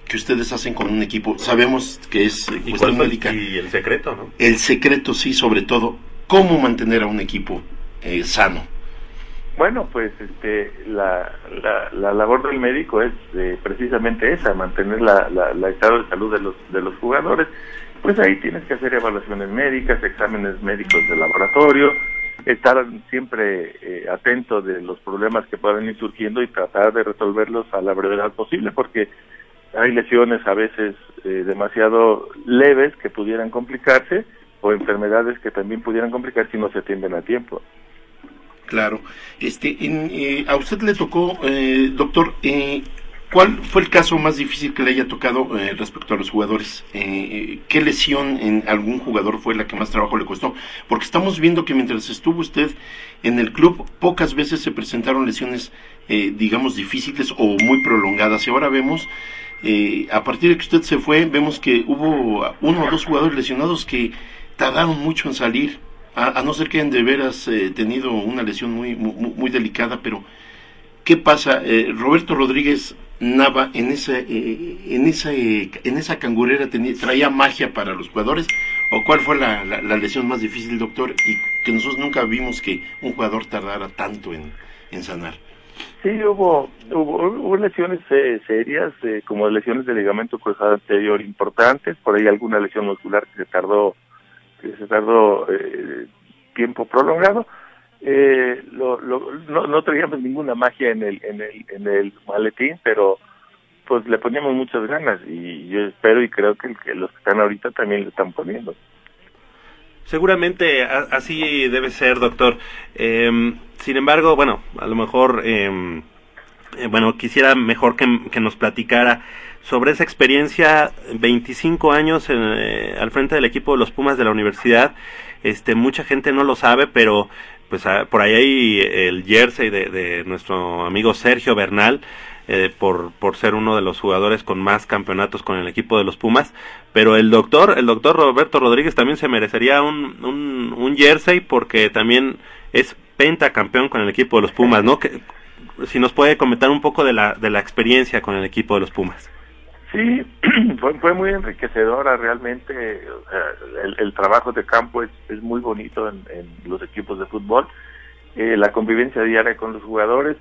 que ustedes hacen con un equipo. Sabemos que es eh, ¿Y cuestión médica. y el secreto, no? El secreto, sí, sobre todo, cómo mantener a un equipo eh, sano. Bueno, pues este, la, la, la labor del médico es eh, precisamente esa, mantener la, la estado de salud de los, de los jugadores. Pues ahí tienes que hacer evaluaciones médicas, exámenes médicos de laboratorio, estar siempre eh, atento de los problemas que puedan ir surgiendo y tratar de resolverlos a la brevedad posible, porque hay lesiones a veces eh, demasiado leves que pudieran complicarse o enfermedades que también pudieran complicar si no se atienden a tiempo. Claro. Este, en, eh, a usted le tocó, eh, doctor, eh, ¿cuál fue el caso más difícil que le haya tocado eh, respecto a los jugadores? Eh, ¿Qué lesión en algún jugador fue la que más trabajo le costó? Porque estamos viendo que mientras estuvo usted en el club, pocas veces se presentaron lesiones, eh, digamos, difíciles o muy prolongadas. Y ahora vemos, eh, a partir de que usted se fue, vemos que hubo uno o dos jugadores lesionados que tardaron mucho en salir. A, no ser que hayan de veras eh, tenido una lesión muy, muy, delicada, pero ¿qué pasa? Eh, Roberto Rodríguez Nava en esa, eh, en esa, eh, en esa cangurera tenía, traía magia para los jugadores o cuál fue la, la, la lesión más difícil, doctor, y que nosotros nunca vimos que un jugador tardara tanto en, en sanar. Sí, hubo, hubo, hubo lesiones eh, serias, eh, como lesiones de ligamento cruzado anterior importantes, por ahí alguna lesión muscular que se tardó, que se tardó eh, tiempo prolongado. Eh, lo, lo, no, no traíamos ninguna magia en el, en el, en el maletín, pero pues le poníamos muchas ganas y yo espero y creo que, que los que están ahorita también le están poniendo. Seguramente así debe ser, doctor. Eh, sin embargo, bueno, a lo mejor, eh, eh, bueno, quisiera mejor que, que nos platicara sobre esa experiencia, 25 años en, eh, al frente del equipo de los Pumas de la universidad. Este, mucha gente no lo sabe, pero pues ah, por ahí hay el jersey de, de nuestro amigo Sergio Bernal, eh, por, por ser uno de los jugadores con más campeonatos con el equipo de los Pumas. Pero el doctor, el doctor Roberto Rodríguez también se merecería un, un, un jersey porque también es pentacampeón con el equipo de los Pumas, ¿no? Que, si nos puede comentar un poco de la, de la experiencia con el equipo de los Pumas. Sí, fue, fue muy enriquecedora realmente. el, el trabajo de campo es, es muy bonito en, los equipos de fútbol. Eh, la convivencia diaria con los jugadores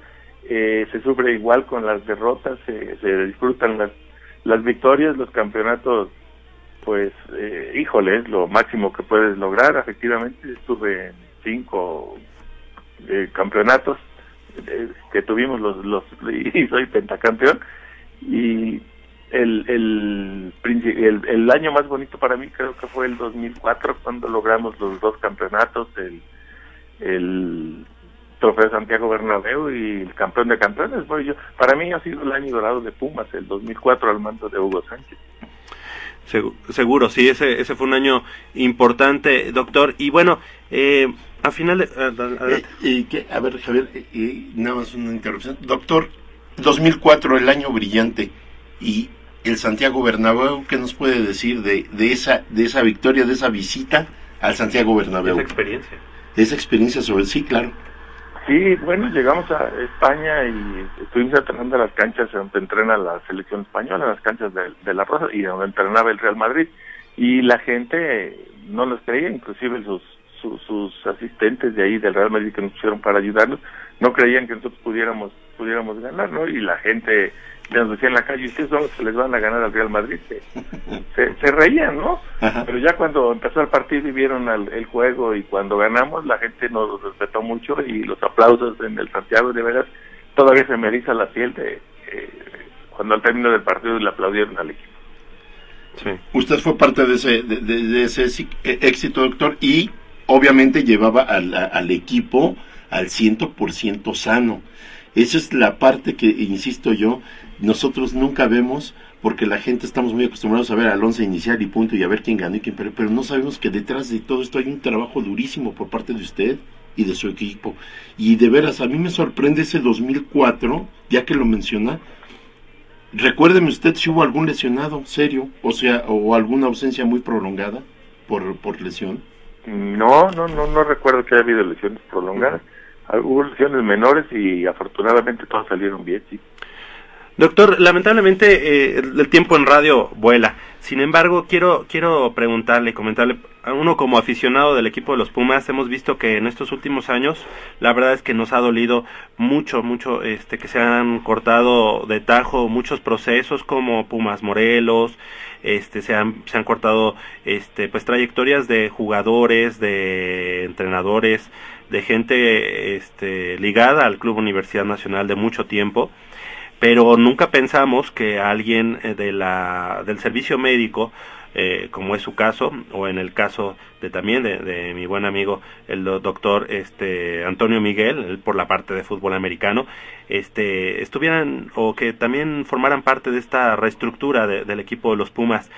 eh, se sufre igual con las derrotas, se, se disfrutan las, las victorias, los campeonatos. Pues, eh, híjole, es lo máximo que puedes lograr. Efectivamente, estuve en cinco eh, campeonatos eh, que tuvimos los, los y soy pentacampeón y el, el, el, el año más bonito para mí creo que fue el 2004 cuando logramos los dos campeonatos, el, el Trofeo Santiago Bernabéu y el campeón de campeones. Bueno, yo, para mí ha sido el año dorado de Pumas, el 2004 al mando de Hugo Sánchez. Segu- Seguro, sí, ese, ese fue un año importante, doctor. Y bueno, eh, a final de... Eh, que- a ver, Javier, eh, nada más una interrupción. Doctor, 2004, el año brillante, y el Santiago Bernabéu, ¿qué nos puede decir de, de, esa, de esa victoria, de esa visita al Santiago Bernabéu? Esa experiencia. Esa experiencia sobre sí, claro. Sí, bueno, llegamos a España y estuvimos entrenando a las canchas donde entrena la selección española, las canchas de, de La Rosa y donde entrenaba el Real Madrid. Y la gente no nos creía, inclusive sus, sus, sus asistentes de ahí del Real Madrid que nos pusieron para ayudarnos, no creían que nosotros pudiéramos pudiéramos ganar, ¿no? Y la gente nos decía en la calle, ustedes son los que les van a ganar al Real Madrid. Se, se, se reían, ¿no? Ajá. Pero ya cuando empezó el partido y vieron al- el juego y cuando ganamos, la gente nos respetó mucho y los aplausos en el Santiago, de veras, todavía se me eriza la piel de eh, cuando al término del partido le aplaudieron al equipo. Sí. Usted fue parte de ese, de, de- de ese eh, éxito, doctor, y obviamente llevaba al equipo al 100% sano. Esa es la parte que, insisto yo, nosotros nunca vemos porque la gente estamos muy acostumbrados a ver al once inicial y punto y a ver quién ganó y quién perdió, pero no sabemos que detrás de todo esto hay un trabajo durísimo por parte de usted y de su equipo. Y de veras, a mí me sorprende ese 2004, ya que lo menciona, Recuérdeme usted si hubo algún lesionado serio, o sea, o alguna ausencia muy prolongada por, por lesión. No, no, no, no recuerdo que haya habido lesiones prolongadas. Ah, Hubo lesiones menores y afortunadamente todas salieron bien, sí. Doctor, lamentablemente eh, el, tiempo en radio vuela. Sin embargo, quiero quiero preguntarle, comentarle, a uno como aficionado del equipo de los Pumas, hemos visto que en estos últimos años, la verdad es que nos ha dolido mucho, mucho, este, que se han cortado de tajo muchos procesos como Pumas Morelos, este, se han, se han cortado, este, pues trayectorias de jugadores, de entrenadores, de gente, este, ligada al Club Universidad Nacional de mucho tiempo pero nunca pensamos que alguien eh, de la, del servicio médico, eh, como es su caso, o en el caso de también de, mi buen amigo el do- doctor este Antonio Miguel, él por la parte de fútbol americano, este estuvieran o que también formaran parte de esta reestructura de- del equipo de los Pumas.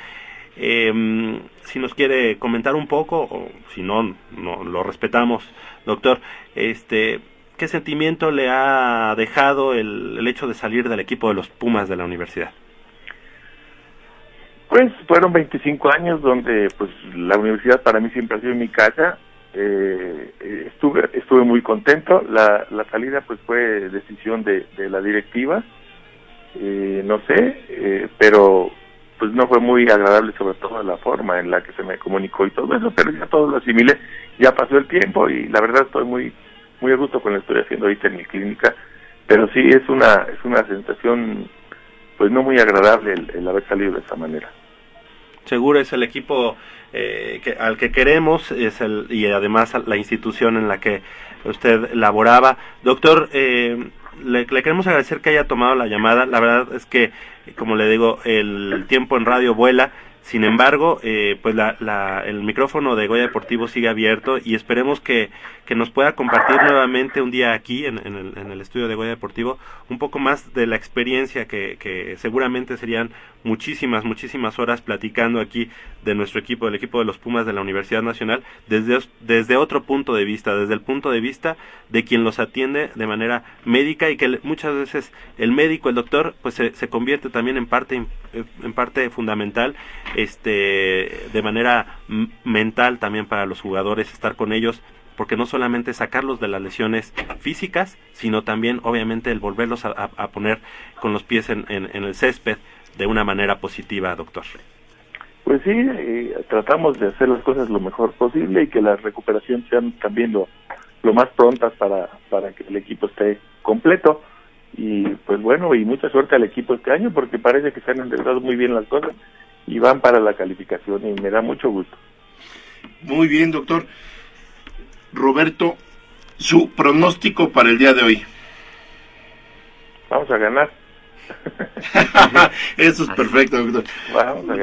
Eh, si nos quiere comentar un poco, o si no, no lo respetamos, doctor, este, ¿qué sentimiento le ha dejado el, el hecho de salir del equipo de los Pumas de la universidad? Pues fueron 25 años donde pues la universidad para mí siempre ha sido mi casa eh, eh, estuve estuve muy contento. La, la salida pues fue decisión de, la directiva, eh, no sé, eh, pero pues no fue muy agradable sobre todo la forma en la que se me comunicó y todo eso, pero ya todo lo asimilé, ya pasó el tiempo y la verdad estoy muy muy a gusto con lo que estoy haciendo ahorita en mi clínica, pero sí es una es una sensación pues no muy agradable el, haber salido de esa manera. Seguro es el equipo eh, que, al que queremos es el, y además la institución en la que usted laboraba. Doctor, eh, le, queremos agradecer que haya tomado la llamada. La verdad es que, como le digo, el tiempo en radio vuela. Sin embargo, eh, pues la, la, el micrófono de Goya Deportivo sigue abierto y esperemos que, que nos pueda compartir nuevamente un día aquí en, el, en, el, estudio de Goya Deportivo un poco más de la experiencia que, que seguramente serían muchísimas, muchísimas horas platicando aquí de nuestro equipo, del equipo de los Pumas de la Universidad Nacional, desde, desde otro punto de vista, desde el punto de vista de quien los atiende de manera médica y que muchas veces el médico, el doctor, pues se, se convierte también en parte, en parte fundamental, este, de manera mental también para los jugadores, estar con ellos porque no solamente sacarlos de las lesiones físicas, sino también obviamente el volverlos a, poner con los pies en, en, en, el césped de una manera positiva, doctor. Pues sí, eh, tratamos de hacer las cosas lo mejor posible y que la recuperación sean también lo, lo más prontas para, para que el equipo esté completo. Y pues bueno, y mucha suerte al equipo este año porque parece que se han enderezado muy bien las cosas y van para la calificación y me da mucho gusto. Muy bien, doctor. Roberto, su pronóstico para el día de hoy. Vamos a ganar. Eso es perfecto, doctor.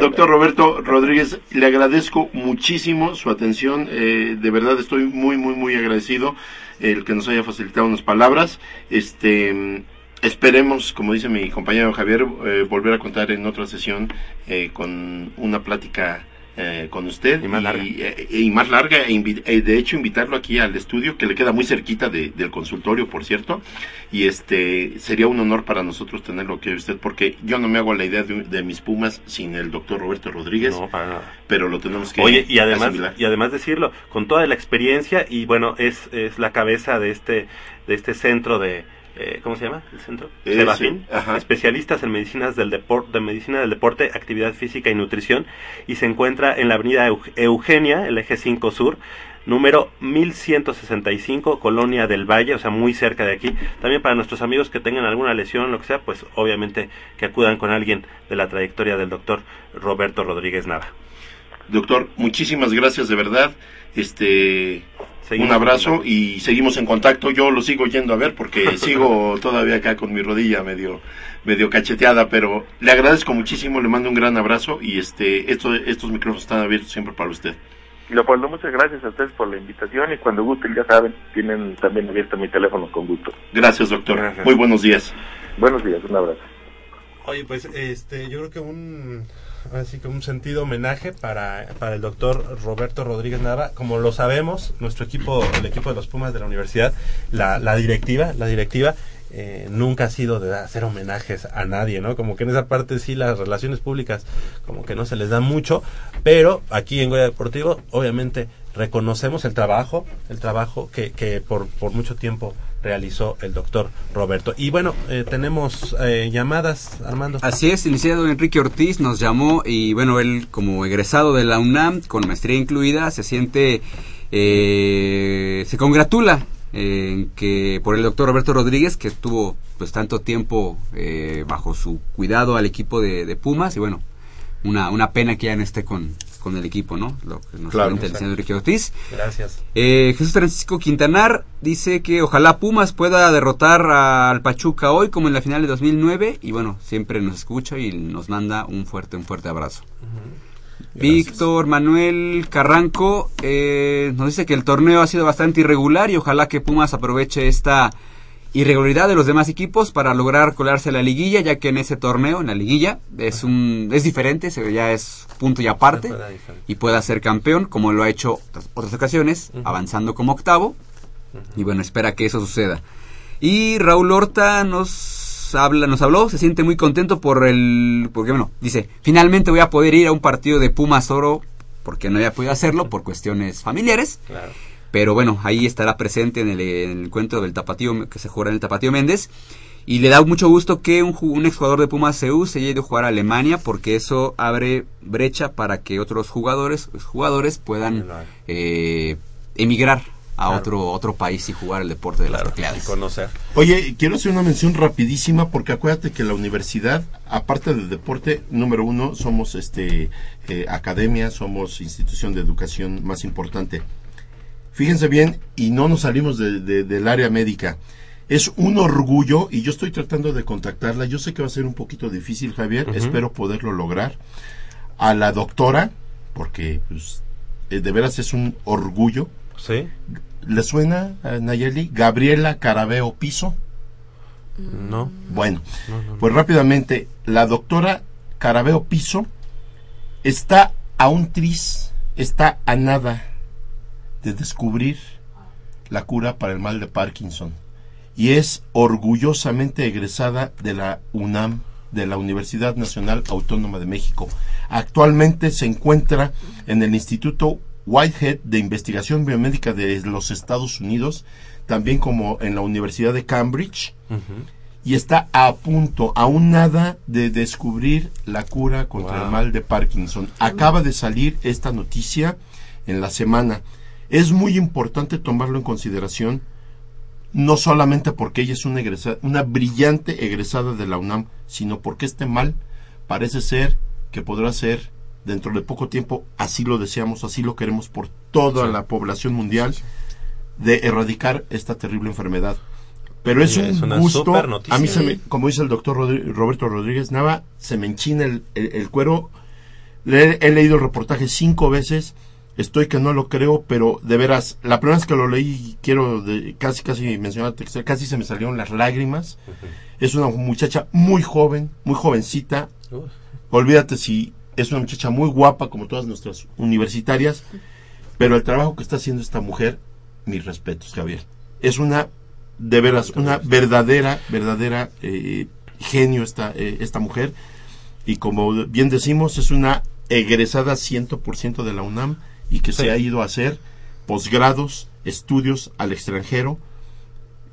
Doctor Roberto Rodríguez, le agradezco muchísimo su atención. Eh, de verdad estoy muy, muy, muy agradecido el que nos haya facilitado unas palabras. Este, esperemos, como dice mi compañero Javier, eh, volver a contar en otra sesión eh, con una plática eh, con usted y más larga, y, eh, y más larga e de hecho invitarlo aquí al estudio que le queda muy cerquita de, del consultorio por cierto y este sería un honor para nosotros tenerlo aquí usted porque yo no me hago la idea de, de mis pumas sin el doctor Roberto Rodríguez no, para nada. pero lo tenemos que oye y además asimilar. y además decirlo con toda la experiencia y bueno es es la cabeza de este de este centro de eh, ¿cómo se llama el centro? Eh, sí, especialistas en medicinas del deporte, de medicina del deporte, actividad física y nutrición, y se encuentra en la avenida Eugenia, el eje 5 Sur, número 1165, Colonia del Valle, o sea, muy cerca de aquí. También para nuestros amigos que tengan alguna lesión, lo que sea, pues obviamente que acudan con alguien de la trayectoria del doctor Roberto Rodríguez Nava. Doctor, muchísimas gracias de verdad. Este, Seguimos un abrazo y seguimos en contacto. Yo lo sigo yendo a ver porque sigo todavía acá con mi rodilla medio medio cacheteada, pero le agradezco muchísimo, le mando un gran abrazo y este esto, estos micrófonos están abiertos siempre para usted. Leopoldo, muchas gracias a ustedes por la invitación y cuando gusten, ya saben, tienen también abierto mi teléfono con gusto. Gracias, doctor. Gracias. Muy buenos días. Buenos días, un abrazo. Oye, pues este, yo creo que un así que un sentido homenaje para, para el doctor Roberto Rodríguez Nava. Como lo sabemos, nuestro equipo, el equipo de los Pumas de la universidad, la, la directiva, la directiva eh, nunca ha sido de hacer homenajes a nadie, ¿no? Como que en esa parte sí las relaciones públicas como que no se les da mucho, pero aquí en Goya Deportivo obviamente reconocemos el trabajo, el trabajo que, que por, por mucho tiempo realizó el doctor Roberto. Y bueno, eh, tenemos eh, llamadas, Armando. Así es, el licenciado Enrique Ortiz nos llamó y bueno, él como egresado de la UNAM, con maestría incluida, se siente, eh, se congratula en que por el doctor Roberto Rodríguez, que estuvo pues tanto tiempo eh, bajo su cuidado al equipo de, de Pumas y bueno, una, una pena que ya no esté con, con el equipo, ¿no? Lo que nos claro, comenta el señor Enrique Ortiz. Gracias. Eh, Jesús Francisco Quintanar dice que ojalá Pumas pueda derrotar al Pachuca hoy como en la final de 2009 y bueno, siempre nos escucha y nos manda un fuerte, un fuerte abrazo. Uh -huh. Víctor Manuel Carranco eh, nos dice que el torneo ha sido bastante irregular y ojalá que Pumas aproveche esta irregularidad de los demás equipos para lograr colarse a la liguilla, ya que en ese torneo, en la liguilla, es un es diferente, ya es punto y aparte y pueda ser campeón, como lo ha hecho otras ocasiones, uh -huh. avanzando como octavo. Uh -huh. Y bueno, espera que eso suceda. Y Raúl Horta nos habla, nos habló, se siente muy contento por el, porque bueno, dice, finalmente voy a poder ir a un partido de Pumas Oro, porque no había podido hacerlo por cuestiones familiares. Claro. Pero bueno, ahí estará presente en el, en el encuentro del Tapatío que se jugará en el Tapatío Méndez. Y le da mucho gusto que un, ju- un exjugador de Pumas CU se haya ido a jugar a Alemania porque eso abre brecha para que otros jugadores, jugadores puedan eh, emigrar a otro otro país y jugar el deporte de las tecleadas. conocer. Oye, quiero hacer una mención rapidísima porque acuérdate que la universidad, aparte del deporte, número uno, somos este eh, academia, somos institución de educación más importante. Fíjense bien, y no nos salimos de- de- del área médica. Es un orgullo, y yo estoy tratando de contactarla. Yo sé que va a ser un poquito difícil, Javier. Espero poderlo lograr. A la doctora, porque pues, eh, de veras es un orgullo. ¿Sí? ¿Le suena, a Nayeli? Gabriela Carabeo Piso. No. Bueno, pues rápidamente, la doctora Carabeo Piso está a un tris, está a nada de descubrir la cura para el mal de Parkinson y es orgullosamente egresada de la UNAM, de la Universidad Nacional Autónoma de México. Actualmente se encuentra en el Instituto Whitehead de Investigación Biomédica de los Estados Unidos, también como en la Universidad de Cambridge y está a punto, a un nada de descubrir la cura contra Wow. el mal de Parkinson. Acaba de salir esta noticia en la semana. Es muy importante tomarlo en consideración, no solamente porque ella es una, egresa- una brillante egresada de la UNAM, sino porque este mal parece ser que podrá ser dentro de poco tiempo, así lo deseamos, así lo queremos por toda Sí. la población mundial, de erradicar esta terrible enfermedad. Pero es un es una gusto. super noticia. A mí, se me, como dice el doctor Rodri- Roberto Rodríguez Nava, se me enchina el, el- el cuero. Le- he leído el reportaje cinco veces. Estoy que no lo creo, pero de veras, la primera vez que lo leí, quiero de- casi, casi mencionar, casi se me salieron las lágrimas. Es una muchacha muy joven, muy jovencita. Olvídate si es una muchacha muy guapa, como todas nuestras universitarias. Pero el trabajo que está haciendo esta mujer, mis respetos, Javier. Es una, de veras, una verdadera, verdadera eh, genio esta, eh, esta mujer. Y como bien decimos, es una egresada 100% de la UNAM y que Sí. se ha ido a hacer posgrados, estudios al extranjero.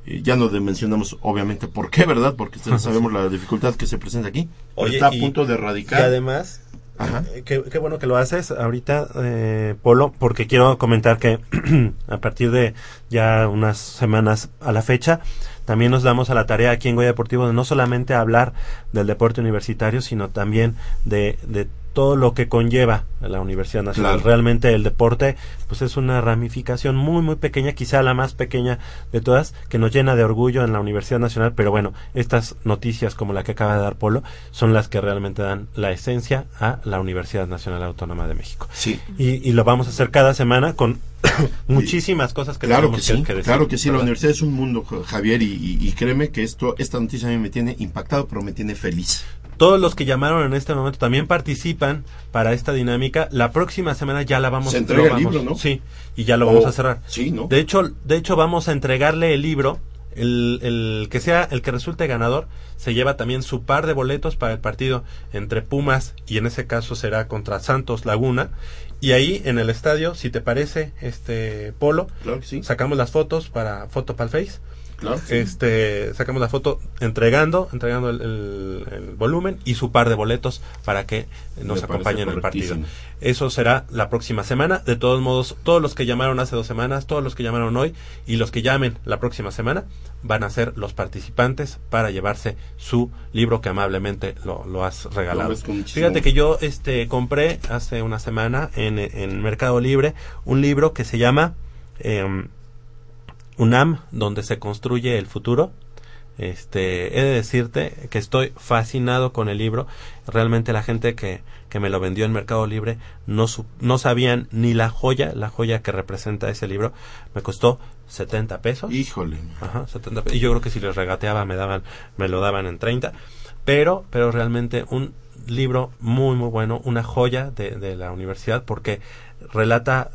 Eh, ya no mencionamos obviamente por qué, ¿verdad? Porque ustedes sabemos la dificultad que se presenta aquí. Oye, está a y- punto de Y erradicar. además, Ajá. eh, qué, qué bueno que lo haces ahorita, eh, Polo, porque quiero comentar que a partir de ya unas semanas a la fecha, también nos damos a la tarea aquí en Goya Deportivo de no solamente hablar del deporte universitario, sino también de, de todo lo que conlleva la Universidad Nacional. Claro. Realmente el deporte pues es una ramificación muy muy pequeña, quizá la más pequeña de todas, que nos llena de orgullo en la Universidad Nacional, pero bueno, estas noticias como la que acaba de dar Polo son las que realmente dan la esencia a la Universidad Nacional Autónoma de México. Sí. Y, y lo vamos a hacer cada semana con muchísimas cosas que Claro que sí, decir, claro que sí, la universidad es un mundo, Ja- Javier, y, y- y créeme que esto, esta noticia a mí me tiene impactado, pero me tiene feliz. Todos los que llamaron en este momento también participan para esta dinámica. La próxima semana ya la vamos Se a entrega el libro, ¿no? Sí, y ya lo Oh, vamos a cerrar. sí, ¿no? De hecho, de hecho vamos a entregarle el libro. El, el que sea el que resulte ganador se lleva también su par de boletos para el partido entre Pumas y en ese caso será contra Santos Laguna y ahí en el estadio si te parece este Polo Claro que sí. sacamos las fotos para foto para el Face Claro. este sacamos la foto entregando entregando el, el- el volumen y su par de boletos para que nos Me acompañen en el partido. eso será la próxima semana. De todos modos todos los que llamaron hace dos semanas todos los que llamaron hoy y los que llamen la próxima semana van a ser los participantes para llevarse su libro que amablemente lo, lo has regalado. Fíjate que yo este compré hace una semana en, en Mercado Libre un libro que se llama em, UNAM, donde se construye el futuro. Este, he de decirte que estoy fascinado con el libro. Realmente la gente que, que me lo vendió en Mercado Libre no, su- no sabían ni la joya, la joya que representa ese libro. Me costó 70 pesos. Híjole. Ajá, 70 pe- Y yo creo que si les regateaba me daban, me lo daban en 30. Pero, pero realmente un libro muy, muy bueno, una joya de, de la universidad porque relata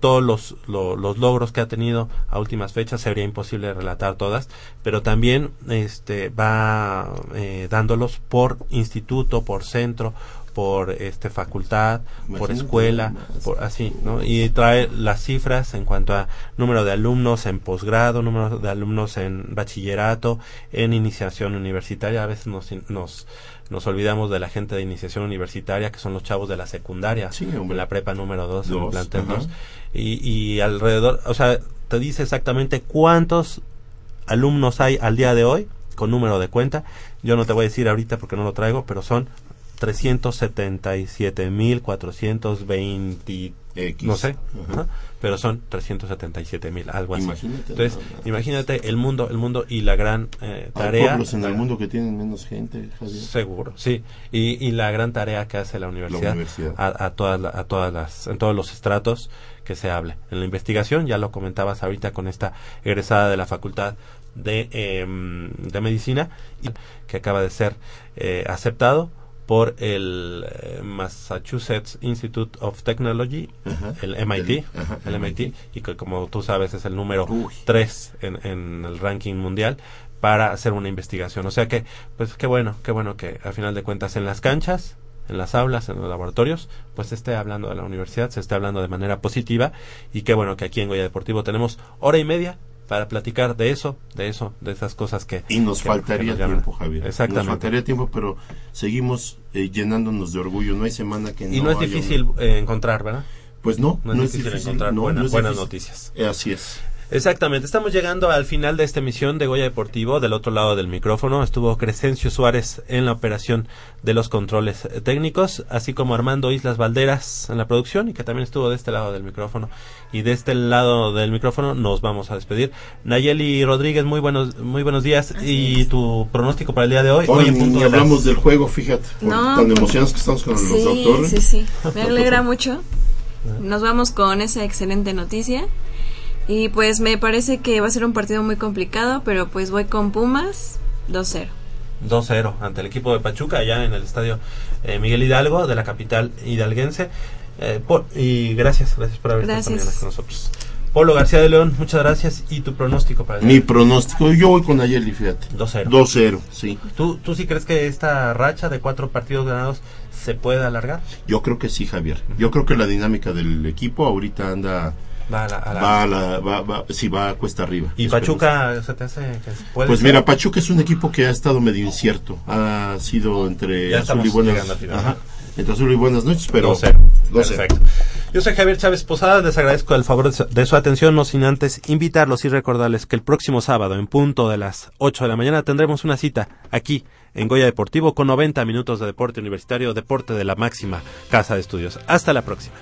todos los, lo- los logros que ha tenido a últimas fechas sería imposible relatar todas pero también este va eh, dándolos por instituto por centro por este facultad, por escuela, más. por así, ¿no? Y trae las cifras en cuanto a número de alumnos en posgrado, número de alumnos en bachillerato, en iniciación universitaria. A veces nos nos nos olvidamos de la gente de iniciación universitaria, que son los chavos de la secundaria, Sí, la prepa número 2, en el Dos, plantel ajá. 2. Y, y alrededor, o sea, te dice exactamente cuántos alumnos hay al día de hoy con número de cuenta. Yo no te voy a decir ahorita porque no lo traigo, pero son 377.420 X. no sé, Ajá. pero son 377.000, algo así. Imagínate Entonces, imagínate el mundo, el mundo y la gran eh, Hay tarea. pueblos en el mundo que tienen menos gente, Javier. Seguro, sí. Y, y la gran tarea que hace la universidad, universidad. A, a todas, a todas las, en todos los estratos que se hable. En la investigación, ya lo comentabas ahorita con esta egresada de la Facultad de, em, de Medicina, y que acaba de ser eh, aceptado por el eh, Massachusetts Institute of Technology, Ajá. el MIT, El- ajá, el MIT, y que como tú sabes es el número Uy. 3 en, en el ranking mundial para hacer una investigación. O sea que, pues qué bueno, qué bueno que al final de cuentas en las canchas, en las aulas, en los laboratorios, pues se esté hablando de la universidad, se esté hablando de manera positiva y qué bueno que aquí en Goya Deportivo tenemos hora y media para platicar de eso, de eso, de esas cosas que... Y nos que- faltaría que nos tiempo, Javier. Nos Exactamente. faltaría tiempo, pero seguimos eh, llenándonos de orgullo. No hay semana que y no, es difícil eh, encontrar, ¿verdad? Pues no, No es difícil encontrar no, buenas- no es buenas difícil. noticias. Eh, así es. Exactamente, estamos llegando al final de esta emisión de Goya Deportivo. Del otro lado del micrófono estuvo Crescencio Suárez en la operación de los controles eh, técnicos, así como Armando Islas Valderas en la producción y que también estuvo de este lado del micrófono. Y de este lado del micrófono nos vamos a despedir. Nayeli Rodríguez, muy buenos, muy buenos días. y tu pronóstico para el día de hoy. Hoy en punto ni de las- hablamos del juego, fíjate. por No, tan emocionados que estamos con los Sí, doctores. sí, sí. Me alegra mucho. Nos vamos con esa excelente noticia. Y pues me parece que va a ser un partido muy complicado, pero pues voy con Pumas 2-0. 2-0 ante el equipo de Pachuca allá en el estadio eh, Miguel Hidalgo de la capital hidalguense. Eh, por- y gracias, gracias por haber estado Gracias. mañana con nosotros. Polo García de León, muchas gracias. ¿Y tu pronóstico para el Mi pronóstico, yo voy con Ayeli, fíjate. 2-0. 2-0, sí. ¿Tú, ¿Tú sí crees que esta racha de cuatro partidos ganados se puede alargar? Yo creo que sí, Javier. Yo creo que la dinámica del equipo ahorita anda. Va a la- a la- va a la- va- va- sí, va a cuesta arriba. ¿Y. Pachuca se te hace que puede Pues ser? mira, Pachuca es un equipo que ha estado medio incierto. Ha sido entre Ya azul y buenas. Ajá, ¿no? entre azul y buenas noches, pero 2-0. 2-0. Perfecto. Yo soy Javier Chávez Posada, les agradezco el favor de su, de su atención, no sin antes invitarlos y recordarles que el próximo sábado, en punto de las 8 de la mañana, tendremos una cita aquí en Goya Deportivo con 90 minutos de deporte universitario, deporte de la máxima casa de estudios. Hasta la próxima.